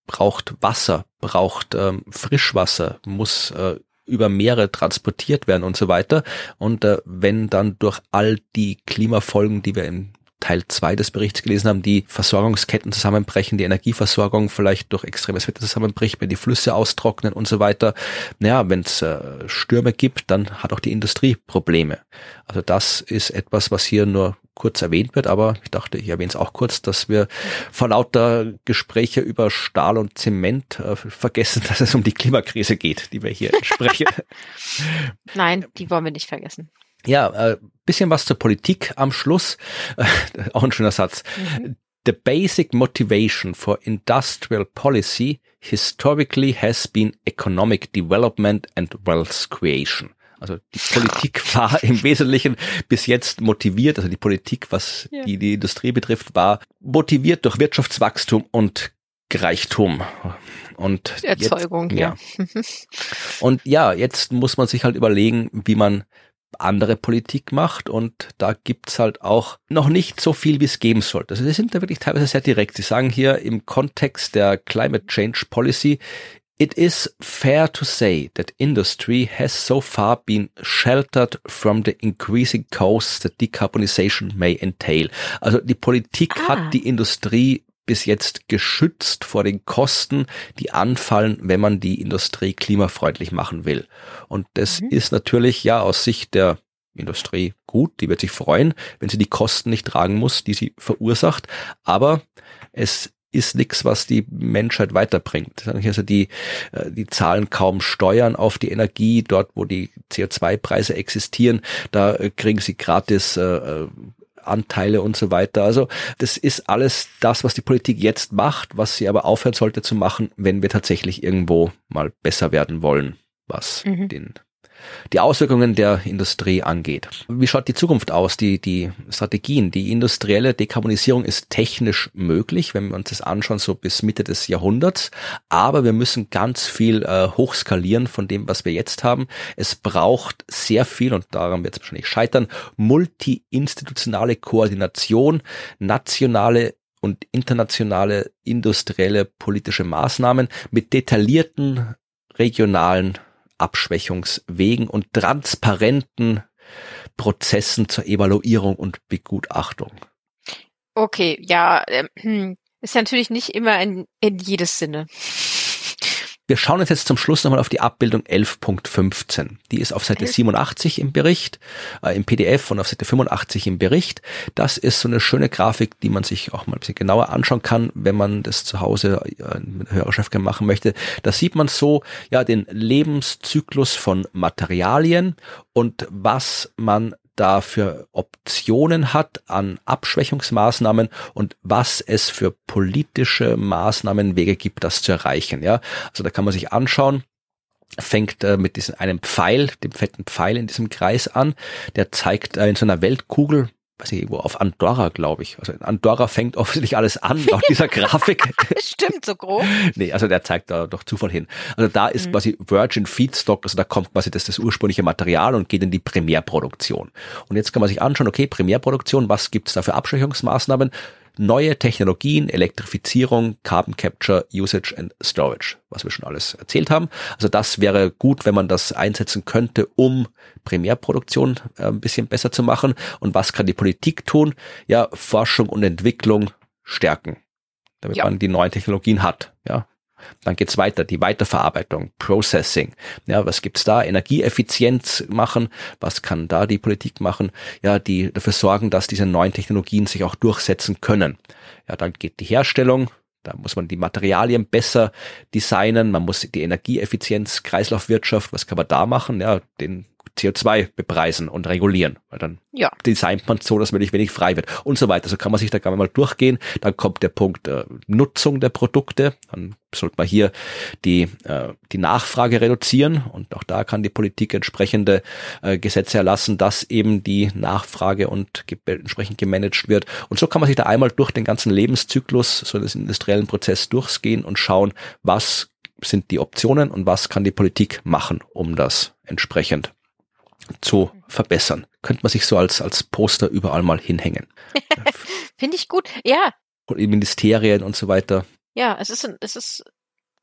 braucht Wasser, braucht ähm, Frischwasser, muss äh, über Meere transportiert werden und so weiter. Und äh, wenn dann durch all die Klimafolgen, die wir im Teil zwei des Berichts gelesen haben, die Versorgungsketten zusammenbrechen, die Energieversorgung vielleicht durch extremes Wetter zusammenbricht, wenn die Flüsse austrocknen und so weiter. Naja, wenn es äh, Stürme gibt, dann hat auch die Industrie Probleme. Also das ist etwas, was hier nur kurz erwähnt wird, aber ich dachte, ich erwähne es auch kurz, dass wir vor lauter Gespräche über Stahl und Zement äh, vergessen, <laughs> dass es um die Klimakrise geht, die wir hier sprechen. <laughs> Nein, die wollen wir nicht vergessen. Ja, äh, bisschen was zur Politik am Schluss. Äh, <laughs> auch ein schöner Satz. Mhm. The basic motivation for industrial policy historically has been economic development and wealth creation. Also die Politik <laughs> war im Wesentlichen bis jetzt motiviert, also die Politik, was ja. die, die Industrie betrifft, war motiviert durch Wirtschaftswachstum und Reichtum. Und Erzeugung, jetzt, ja. ja. <laughs> und ja, jetzt muss man sich halt überlegen, wie man andere Politik macht und da gibt's halt auch noch nicht so viel, wie es geben sollte. Also sie sind da wirklich teilweise sehr direkt. Sie sagen hier im Kontext der Climate Change Policy It is fair to say that industry has so far been sheltered from the increasing costs that decarbonization may entail. Also die Politik ah. hat die Industrie bis jetzt geschützt vor den Kosten, die anfallen, wenn man die Industrie klimafreundlich machen will. Und das mhm. ist natürlich ja aus Sicht der Industrie gut, die wird sich freuen, wenn sie die Kosten nicht tragen muss, die sie verursacht. Aber es ist nichts, was die Menschheit weiterbringt. Also die, äh, die zahlen kaum Steuern auf die Energie. Dort, wo die CO2-Preise existieren, da äh, kriegen sie gratis äh, Anteile und so weiter. Also das ist alles das, was die Politik jetzt macht, was sie aber aufhören sollte zu machen, wenn wir tatsächlich irgendwo mal besser werden wollen, was mhm. den die Auswirkungen der Industrie angeht. Wie schaut die Zukunft aus, die, die Strategien? Die industrielle Dekarbonisierung ist technisch möglich, wenn wir uns das anschauen, so bis Mitte des Jahrhunderts. Aber wir müssen ganz viel äh, hochskalieren von dem, was wir jetzt haben. Es braucht sehr viel, und daran wird es wahrscheinlich scheitern, multi-institutionale Koordination, nationale und internationale industrielle politische Maßnahmen mit detaillierten regionalen Abschwächungswegen und transparenten Prozessen zur Evaluierung und Begutachtung. Okay, ja, äh, <clears throat> ist natürlich nicht immer in, in jedes Sinne. Wir schauen uns jetzt zum Schluss nochmal auf die Abbildung 11.15. Die ist auf Seite 87 im Bericht, äh, im PDF und auf Seite 85 im Bericht. Das ist so eine schöne Grafik, die man sich auch mal ein bisschen genauer anschauen kann, wenn man das zu Hause äh, mit Hörerchef machen möchte. Da sieht man so, ja, den Lebenszyklus von Materialien und was man da für Optionen hat an Abschwächungsmaßnahmen und was es für politische Maßnahmenwege gibt, das zu erreichen. Ja, also da kann man sich anschauen, fängt äh, mit diesem einem Pfeil, dem fetten Pfeil in diesem Kreis an, der zeigt äh, in so einer Weltkugel weiß ich, irgendwo auf Andorra, glaube ich. Also in Andorra fängt offensichtlich alles an, laut dieser <laughs> Grafik. Stimmt, so grob. nee, also der zeigt da doch Zufall hin. Also da ist mhm. quasi Virgin Feedstock, also da kommt quasi das, das ursprüngliche Material und geht in die Primärproduktion. Und jetzt kann man sich anschauen, okay, Primärproduktion, was gibt's da für Abschwächungsmaßnahmen? Neue Technologien, Elektrifizierung, Carbon Capture, Usage and Storage, was wir schon alles erzählt haben. Also das wäre gut, wenn man das einsetzen könnte, um Primärproduktion äh, ein bisschen besser zu machen. Und was kann die Politik tun? Ja, Forschung und Entwicklung stärken, damit ja. man die neuen Technologien hat. Ja, dann geht's weiter, die Weiterverarbeitung, Processing. Ja, was gibt's da? Energieeffizienz machen. Was kann da die Politik machen? Ja, die dafür sorgen, dass diese neuen Technologien sich auch durchsetzen können. Ja, dann geht die Herstellung. Da muss man die Materialien besser designen. Man muss die Energieeffizienz, Kreislaufwirtschaft, was kann man da machen? Ja, den CO2 bepreisen und regulieren, weil dann ja. designt man so, dass möglichst wenig frei wird und so weiter. So kann man sich da gerne mal durchgehen. Dann kommt der Punkt äh, Nutzung der Produkte. Dann sollte man hier die, äh, die Nachfrage reduzieren und auch da kann die Politik entsprechende äh, Gesetze erlassen, dass eben die Nachfrage und ge entsprechend gemanagt wird. Und so kann man sich da einmal durch den ganzen Lebenszyklus, so des industriellen Prozess durchgehen und schauen, was sind die Optionen und was kann die Politik machen, um das entsprechend zu verbessern. Könnte man sich so als, als Poster überall mal hinhängen. <laughs> Finde ich gut, ja. Und in Ministerien und so weiter. Ja, es ist, es ist,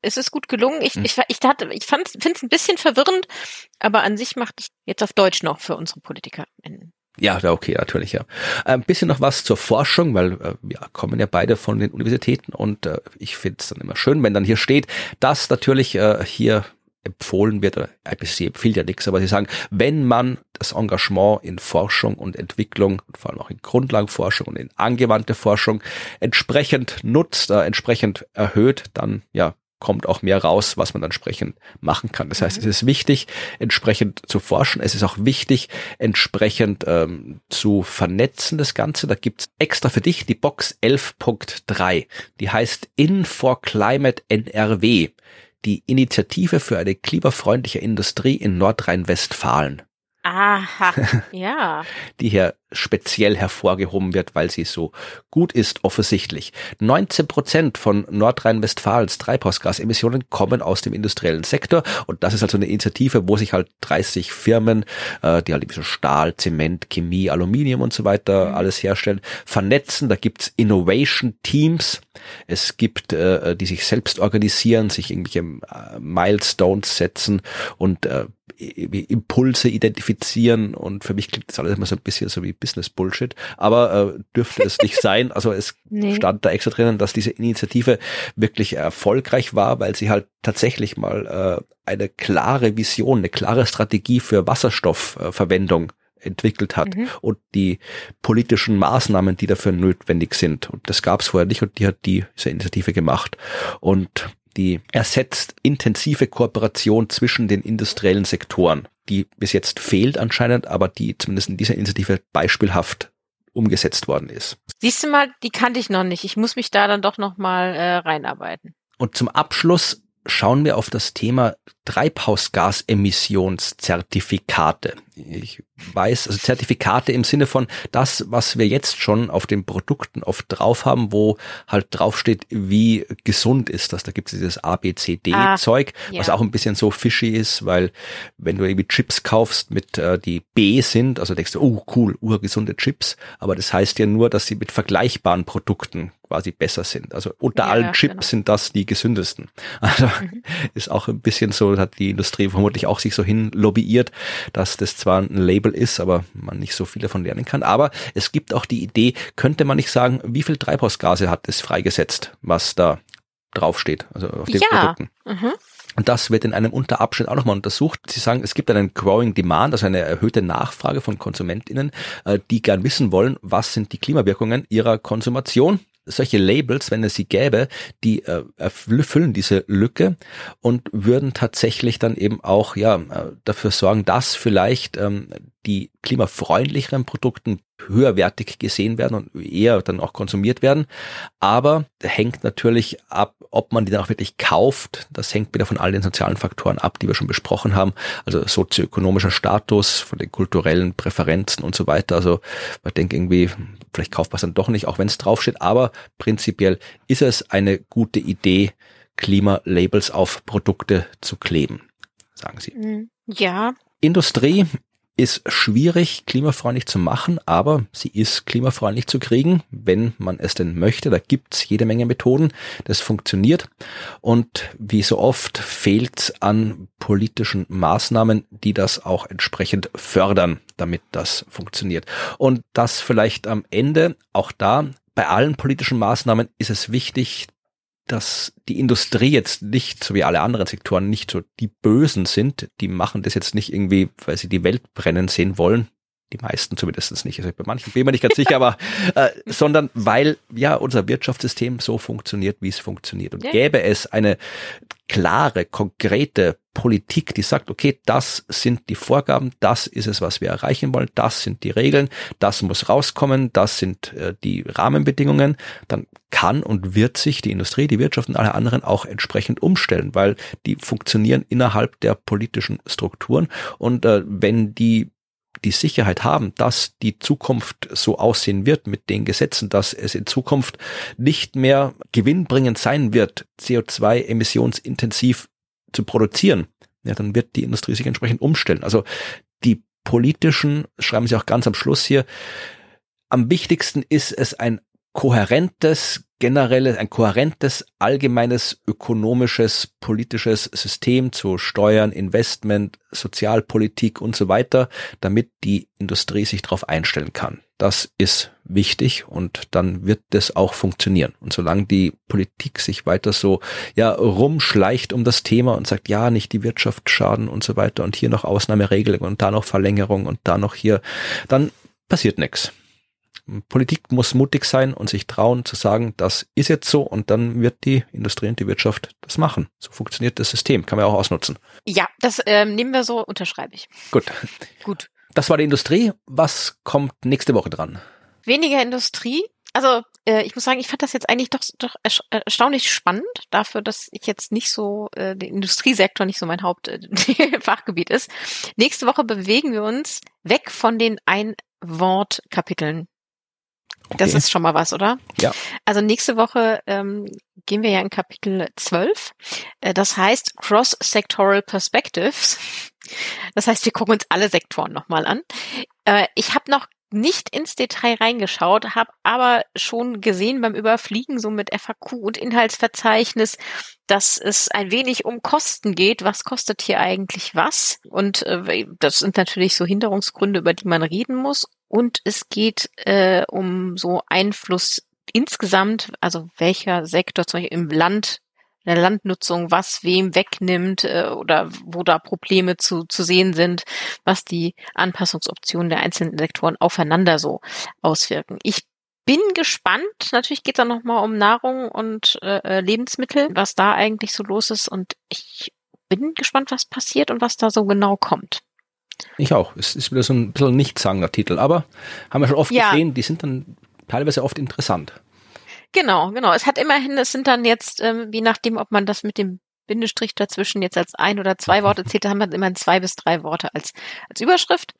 es ist gut gelungen. Ich, hm. ich, ich dachte, ich finde es ein bisschen verwirrend, aber an sich macht es jetzt auf Deutsch noch für unsere Politiker. Ja, okay, natürlich, ja. Ein bisschen noch was zur Forschung, weil äh, wir kommen ja beide von den Universitäten und äh, ich finde es dann immer schön, wenn dann hier steht, dass natürlich äh, hier empfohlen wird, oder IPCC empfiehlt ja nichts, aber sie sagen, wenn man das Engagement in Forschung und Entwicklung, vor allem auch in Grundlagenforschung und in angewandte Forschung entsprechend nutzt, äh, entsprechend erhöht, dann ja kommt auch mehr raus, was man dann entsprechend machen kann. Das heißt, mhm. es ist wichtig, entsprechend zu forschen. Es ist auch wichtig, entsprechend ähm, zu vernetzen, das Ganze. Da gibt's extra für dich die Box 11.3. Die heißt In for Climate NRW die Initiative für eine klimafreundliche Industrie in Nordrhein-Westfalen. Aha, <laughs> ja. die hier speziell hervorgehoben wird, weil sie so gut ist, offensichtlich. 19 Prozent von Nordrhein-Westfalens Treibhausgasemissionen kommen aus dem industriellen Sektor und das ist also eine Initiative, wo sich halt 30 Firmen, äh, die halt so Stahl, Zement, Chemie, Aluminium und so weiter mhm. alles herstellen, vernetzen. Da gibt's Innovation Teams. Es gibt, äh, die sich selbst organisieren, sich irgendwelche äh, Milestones setzen und äh, Impulse identifizieren und für mich klingt das alles immer so ein bisschen so wie Business Bullshit, aber äh, dürfte es nicht sein. <laughs> Also es nee. stand da extra drinnen, dass diese Initiative wirklich erfolgreich war, weil sie halt tatsächlich mal äh, eine klare Vision, eine klare Strategie für Wasserstoffverwendung entwickelt hat mhm. und die politischen Maßnahmen, die dafür notwendig sind. Und das gab es vorher nicht und die hat diese Initiative gemacht. Und die ersetzt intensive Kooperation zwischen den industriellen Sektoren, die bis jetzt fehlt anscheinend, aber die zumindest in dieser Initiative beispielhaft umgesetzt worden ist. Siehst du mal, die kannte ich noch nicht. Ich muss mich da dann doch noch mal äh, reinarbeiten. Und zum Abschluss schauen wir auf das Thema Treibhausgasemissionszertifikate. Ich weiß, also Zertifikate im Sinne von das, was wir jetzt schon auf den Produkten oft drauf haben, wo halt draufsteht, wie gesund ist das. Da gibt es dieses ABCD-Zeug, ah, ja. was auch ein bisschen so fishy ist, weil wenn du irgendwie Chips kaufst mit äh, die B sind, also denkst du, oh cool, urgesunde Chips, aber das heißt ja nur, dass sie mit vergleichbaren Produkten quasi besser sind. Also unter ja, allen Chips genau. sind das die gesündesten. <laughs> Also mhm. ist auch ein bisschen so, hat die Industrie vermutlich auch sich so hin lobbyiert, dass das zwar ein Label ist, aber man nicht so viel davon lernen kann. Aber es gibt auch die Idee, könnte man nicht sagen, wie viel Treibhausgase hat es freigesetzt, was da draufsteht, also auf den ja. Produkten. Mhm. Und das wird in einem Unterabschnitt auch nochmal untersucht. Sie sagen, es gibt einen growing demand, also eine erhöhte Nachfrage von KonsumentInnen, äh, die gern wissen wollen, was sind die Klimawirkungen ihrer Konsumation solche Labels, wenn es sie gäbe, die äh, erfüllen diese Lücke und würden tatsächlich dann eben auch ja äh, dafür sorgen, dass vielleicht ähm, die klimafreundlicheren Produkten höherwertig gesehen werden und eher dann auch konsumiert werden. Aber hängt natürlich ab, ob man die dann auch wirklich kauft. Das hängt wieder von all den sozialen Faktoren ab, die wir schon besprochen haben. Also sozioökonomischer Status, von den kulturellen Präferenzen und so weiter. Also man denkt irgendwie, vielleicht kauft man es dann doch nicht, auch wenn es draufsteht. Aber prinzipiell ist es eine gute Idee, Klimalabels auf Produkte zu kleben, sagen Sie. Mhm. Ja, Industrie ist schwierig, klimafreundlich zu machen, aber sie ist klimafreundlich zu kriegen, wenn man es denn möchte. Da gibt's jede Menge Methoden. Das funktioniert. Und wie so oft fehlt an politischen Maßnahmen, die das auch entsprechend fördern, damit das funktioniert. Und das vielleicht am Ende, auch da, bei allen politischen Maßnahmen ist es wichtig, dass die Industrie jetzt nicht, so wie alle anderen Sektoren, nicht so die Bösen sind. Die machen das jetzt nicht irgendwie, weil sie die Welt brennen sehen wollen. Die meisten zumindest nicht. Also bei manchen bin ich mir nicht ganz sicher, aber <laughs> äh, sondern weil ja unser Wirtschaftssystem so funktioniert, wie es funktioniert. Und gäbe es eine klare, konkrete Politik, die sagt, okay, das sind die Vorgaben, das ist es, was wir erreichen wollen, das sind die Regeln, das muss rauskommen, das sind äh, die Rahmenbedingungen, dann kann und wird sich die Industrie, die Wirtschaft und alle anderen auch entsprechend umstellen, weil die funktionieren innerhalb der politischen Strukturen und äh, wenn die die Sicherheit haben, dass die Zukunft so aussehen wird mit den Gesetzen, dass es in Zukunft nicht mehr gewinnbringend sein wird, CO2 emissionsintensiv zu produzieren, ja, dann wird die Industrie sich entsprechend umstellen. Also die politischen, schreiben Sie auch ganz am Schluss hier, am wichtigsten ist es ein kohärentes, generelles, ein kohärentes, allgemeines ökonomisches, politisches System zu Steuern, Investment, Sozialpolitik und so weiter, damit die Industrie sich darauf einstellen kann. Das ist wichtig und dann wird das auch funktionieren. Und solange die Politik sich weiter so, ja, rumschleicht um das Thema und sagt, ja, nicht die Wirtschaft schaden und so weiter und hier noch Ausnahmeregelungen und da noch Verlängerung und da noch hier, dann passiert nichts. Politik muss mutig sein und sich trauen zu sagen, das ist jetzt so und dann wird die Industrie und die Wirtschaft das machen. So funktioniert das System, kann man auch ausnutzen. Ja, das ähm, nehmen wir so, unterschreibe ich. Gut. Gut. Das war die Industrie. Was kommt nächste Woche dran? Weniger Industrie. Also äh, ich muss sagen, ich fand das jetzt eigentlich doch, doch erstaunlich spannend dafür, dass ich jetzt nicht so äh, der Industriesektor nicht so mein Hauptfachgebiet äh, <laughs> ist. Nächste Woche bewegen wir uns weg von den Ein-Wort-Kapiteln Okay. Das ist schon mal was, oder? Ja. Also nächste Woche ähm, gehen wir ja in Kapitel 12. Äh, das heißt Cross-Sectoral Perspectives. Das heißt, wir gucken uns alle Sektoren nochmal an. Äh, ich habe noch nicht ins Detail reingeschaut, habe aber schon gesehen beim Überfliegen so mit FAQ und Inhaltsverzeichnis, dass es ein wenig um Kosten geht. Was kostet hier eigentlich was? Und äh, das sind natürlich so Hinderungsgründe, über die man reden muss. Und es geht äh, um so Einfluss insgesamt, also welcher Sektor zum Beispiel im Land der Landnutzung, was wem wegnimmt äh, oder wo da Probleme zu, zu sehen sind, was die Anpassungsoptionen der einzelnen Sektoren aufeinander so auswirken. Ich bin gespannt. Natürlich geht es dann nochmal um Nahrung und äh, äh, Lebensmittel, was da eigentlich so los ist. Und ich bin gespannt, was passiert und was da so genau kommt. Ich auch. Es ist wieder so ein bisschen nichtssagender Titel, aber haben wir schon oft ja. gesehen, die sind dann teilweise oft interessant. Genau, genau. Es hat immerhin, es sind dann jetzt, ähm, je nachdem, ob man das mit dem Bindestrich dazwischen jetzt als ein oder zwei Worte zählt, haben wir immer zwei bis drei Worte als, als Überschrift.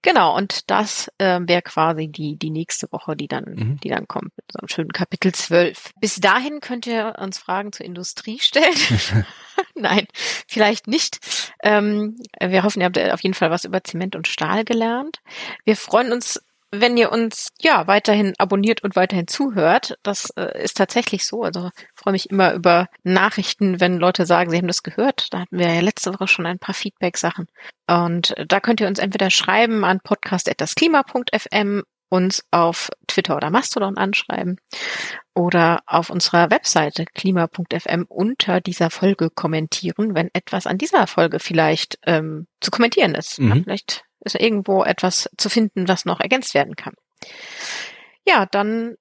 Genau, und das äh, wäre quasi die, die nächste Woche, die dann, mhm. die dann kommt, mit so einem schönen Kapitel 12. Bis dahin könnt ihr uns Fragen zur Industrie stellen. <laughs> Nein, vielleicht nicht. Ähm, wir hoffen, ihr habt auf jeden Fall was über Zement und Stahl gelernt. Wir freuen uns wenn ihr uns ja weiterhin abonniert und weiterhin zuhört. Das äh, ist tatsächlich so. Also freue mich immer über Nachrichten, wenn Leute sagen, sie haben das gehört. Da hatten wir ja letzte Woche schon ein paar Feedback-Sachen. Und äh, da könnt ihr uns entweder schreiben an podcast.dasklima.fm, uns auf Twitter oder Mastodon anschreiben oder auf unserer Webseite klima.fm unter dieser Folge kommentieren, wenn etwas an dieser Folge vielleicht ähm, zu kommentieren ist. Mhm. Vielleicht ist irgendwo etwas zu finden, was noch ergänzt werden kann. Ja, dann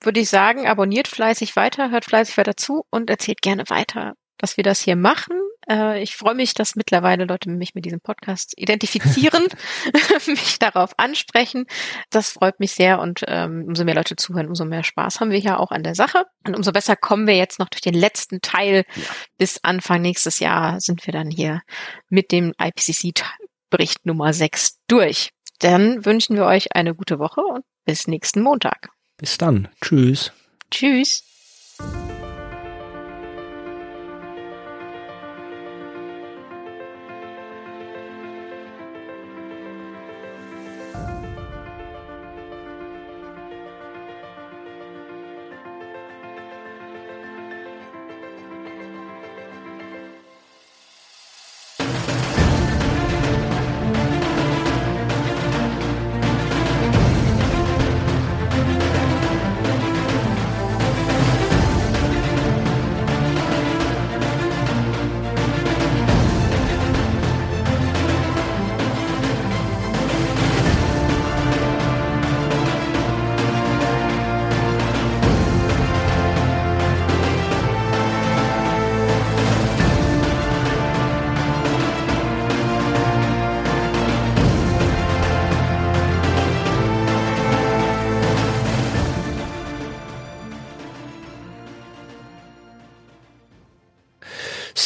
würde ich sagen, abonniert fleißig weiter, hört fleißig weiter zu und erzählt gerne weiter, dass wir das hier machen. Äh, ich freue mich, dass mittlerweile Leute mich mit diesem Podcast identifizieren, <laughs> <laughs> mich darauf ansprechen. Das freut mich sehr und ähm, umso mehr Leute zuhören, umso mehr Spaß haben wir hier auch an der Sache. Und umso besser kommen wir jetzt noch durch den letzten Teil. Ja. Bis Anfang nächstes Jahr sind wir dann hier mit dem IPCC Bericht Nummer 6 durch. Dann wünschen wir euch eine gute Woche und bis nächsten Montag. Bis dann. Tschüss. Tschüss.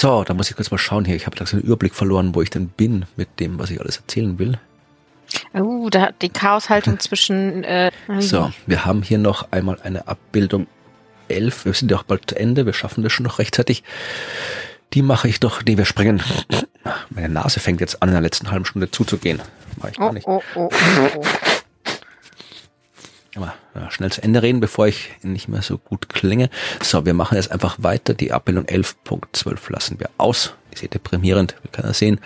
So, da muss ich kurz mal schauen hier. Ich habe langsam den Überblick verloren, wo ich denn bin mit dem, was ich alles erzählen will. Oh, da die Chaoshaltung <laughs> zwischen. Äh, so, wir haben hier noch einmal eine Abbildung 11. Wir sind ja auch bald zu Ende. Wir schaffen das schon noch rechtzeitig. Die mache ich doch. Nee, wir springen. Meine Nase fängt jetzt an, in der letzten halben Stunde zuzugehen. Mach ich gar oh, nicht. Oh, oh, oh, oh. Aber ja, schnell zu Ende reden, bevor ich nicht mehr so gut klinge. So, wir machen jetzt einfach weiter. Die Abbildung 11.12 lassen wir aus. Ist sehr deprimierend, will keiner sehen.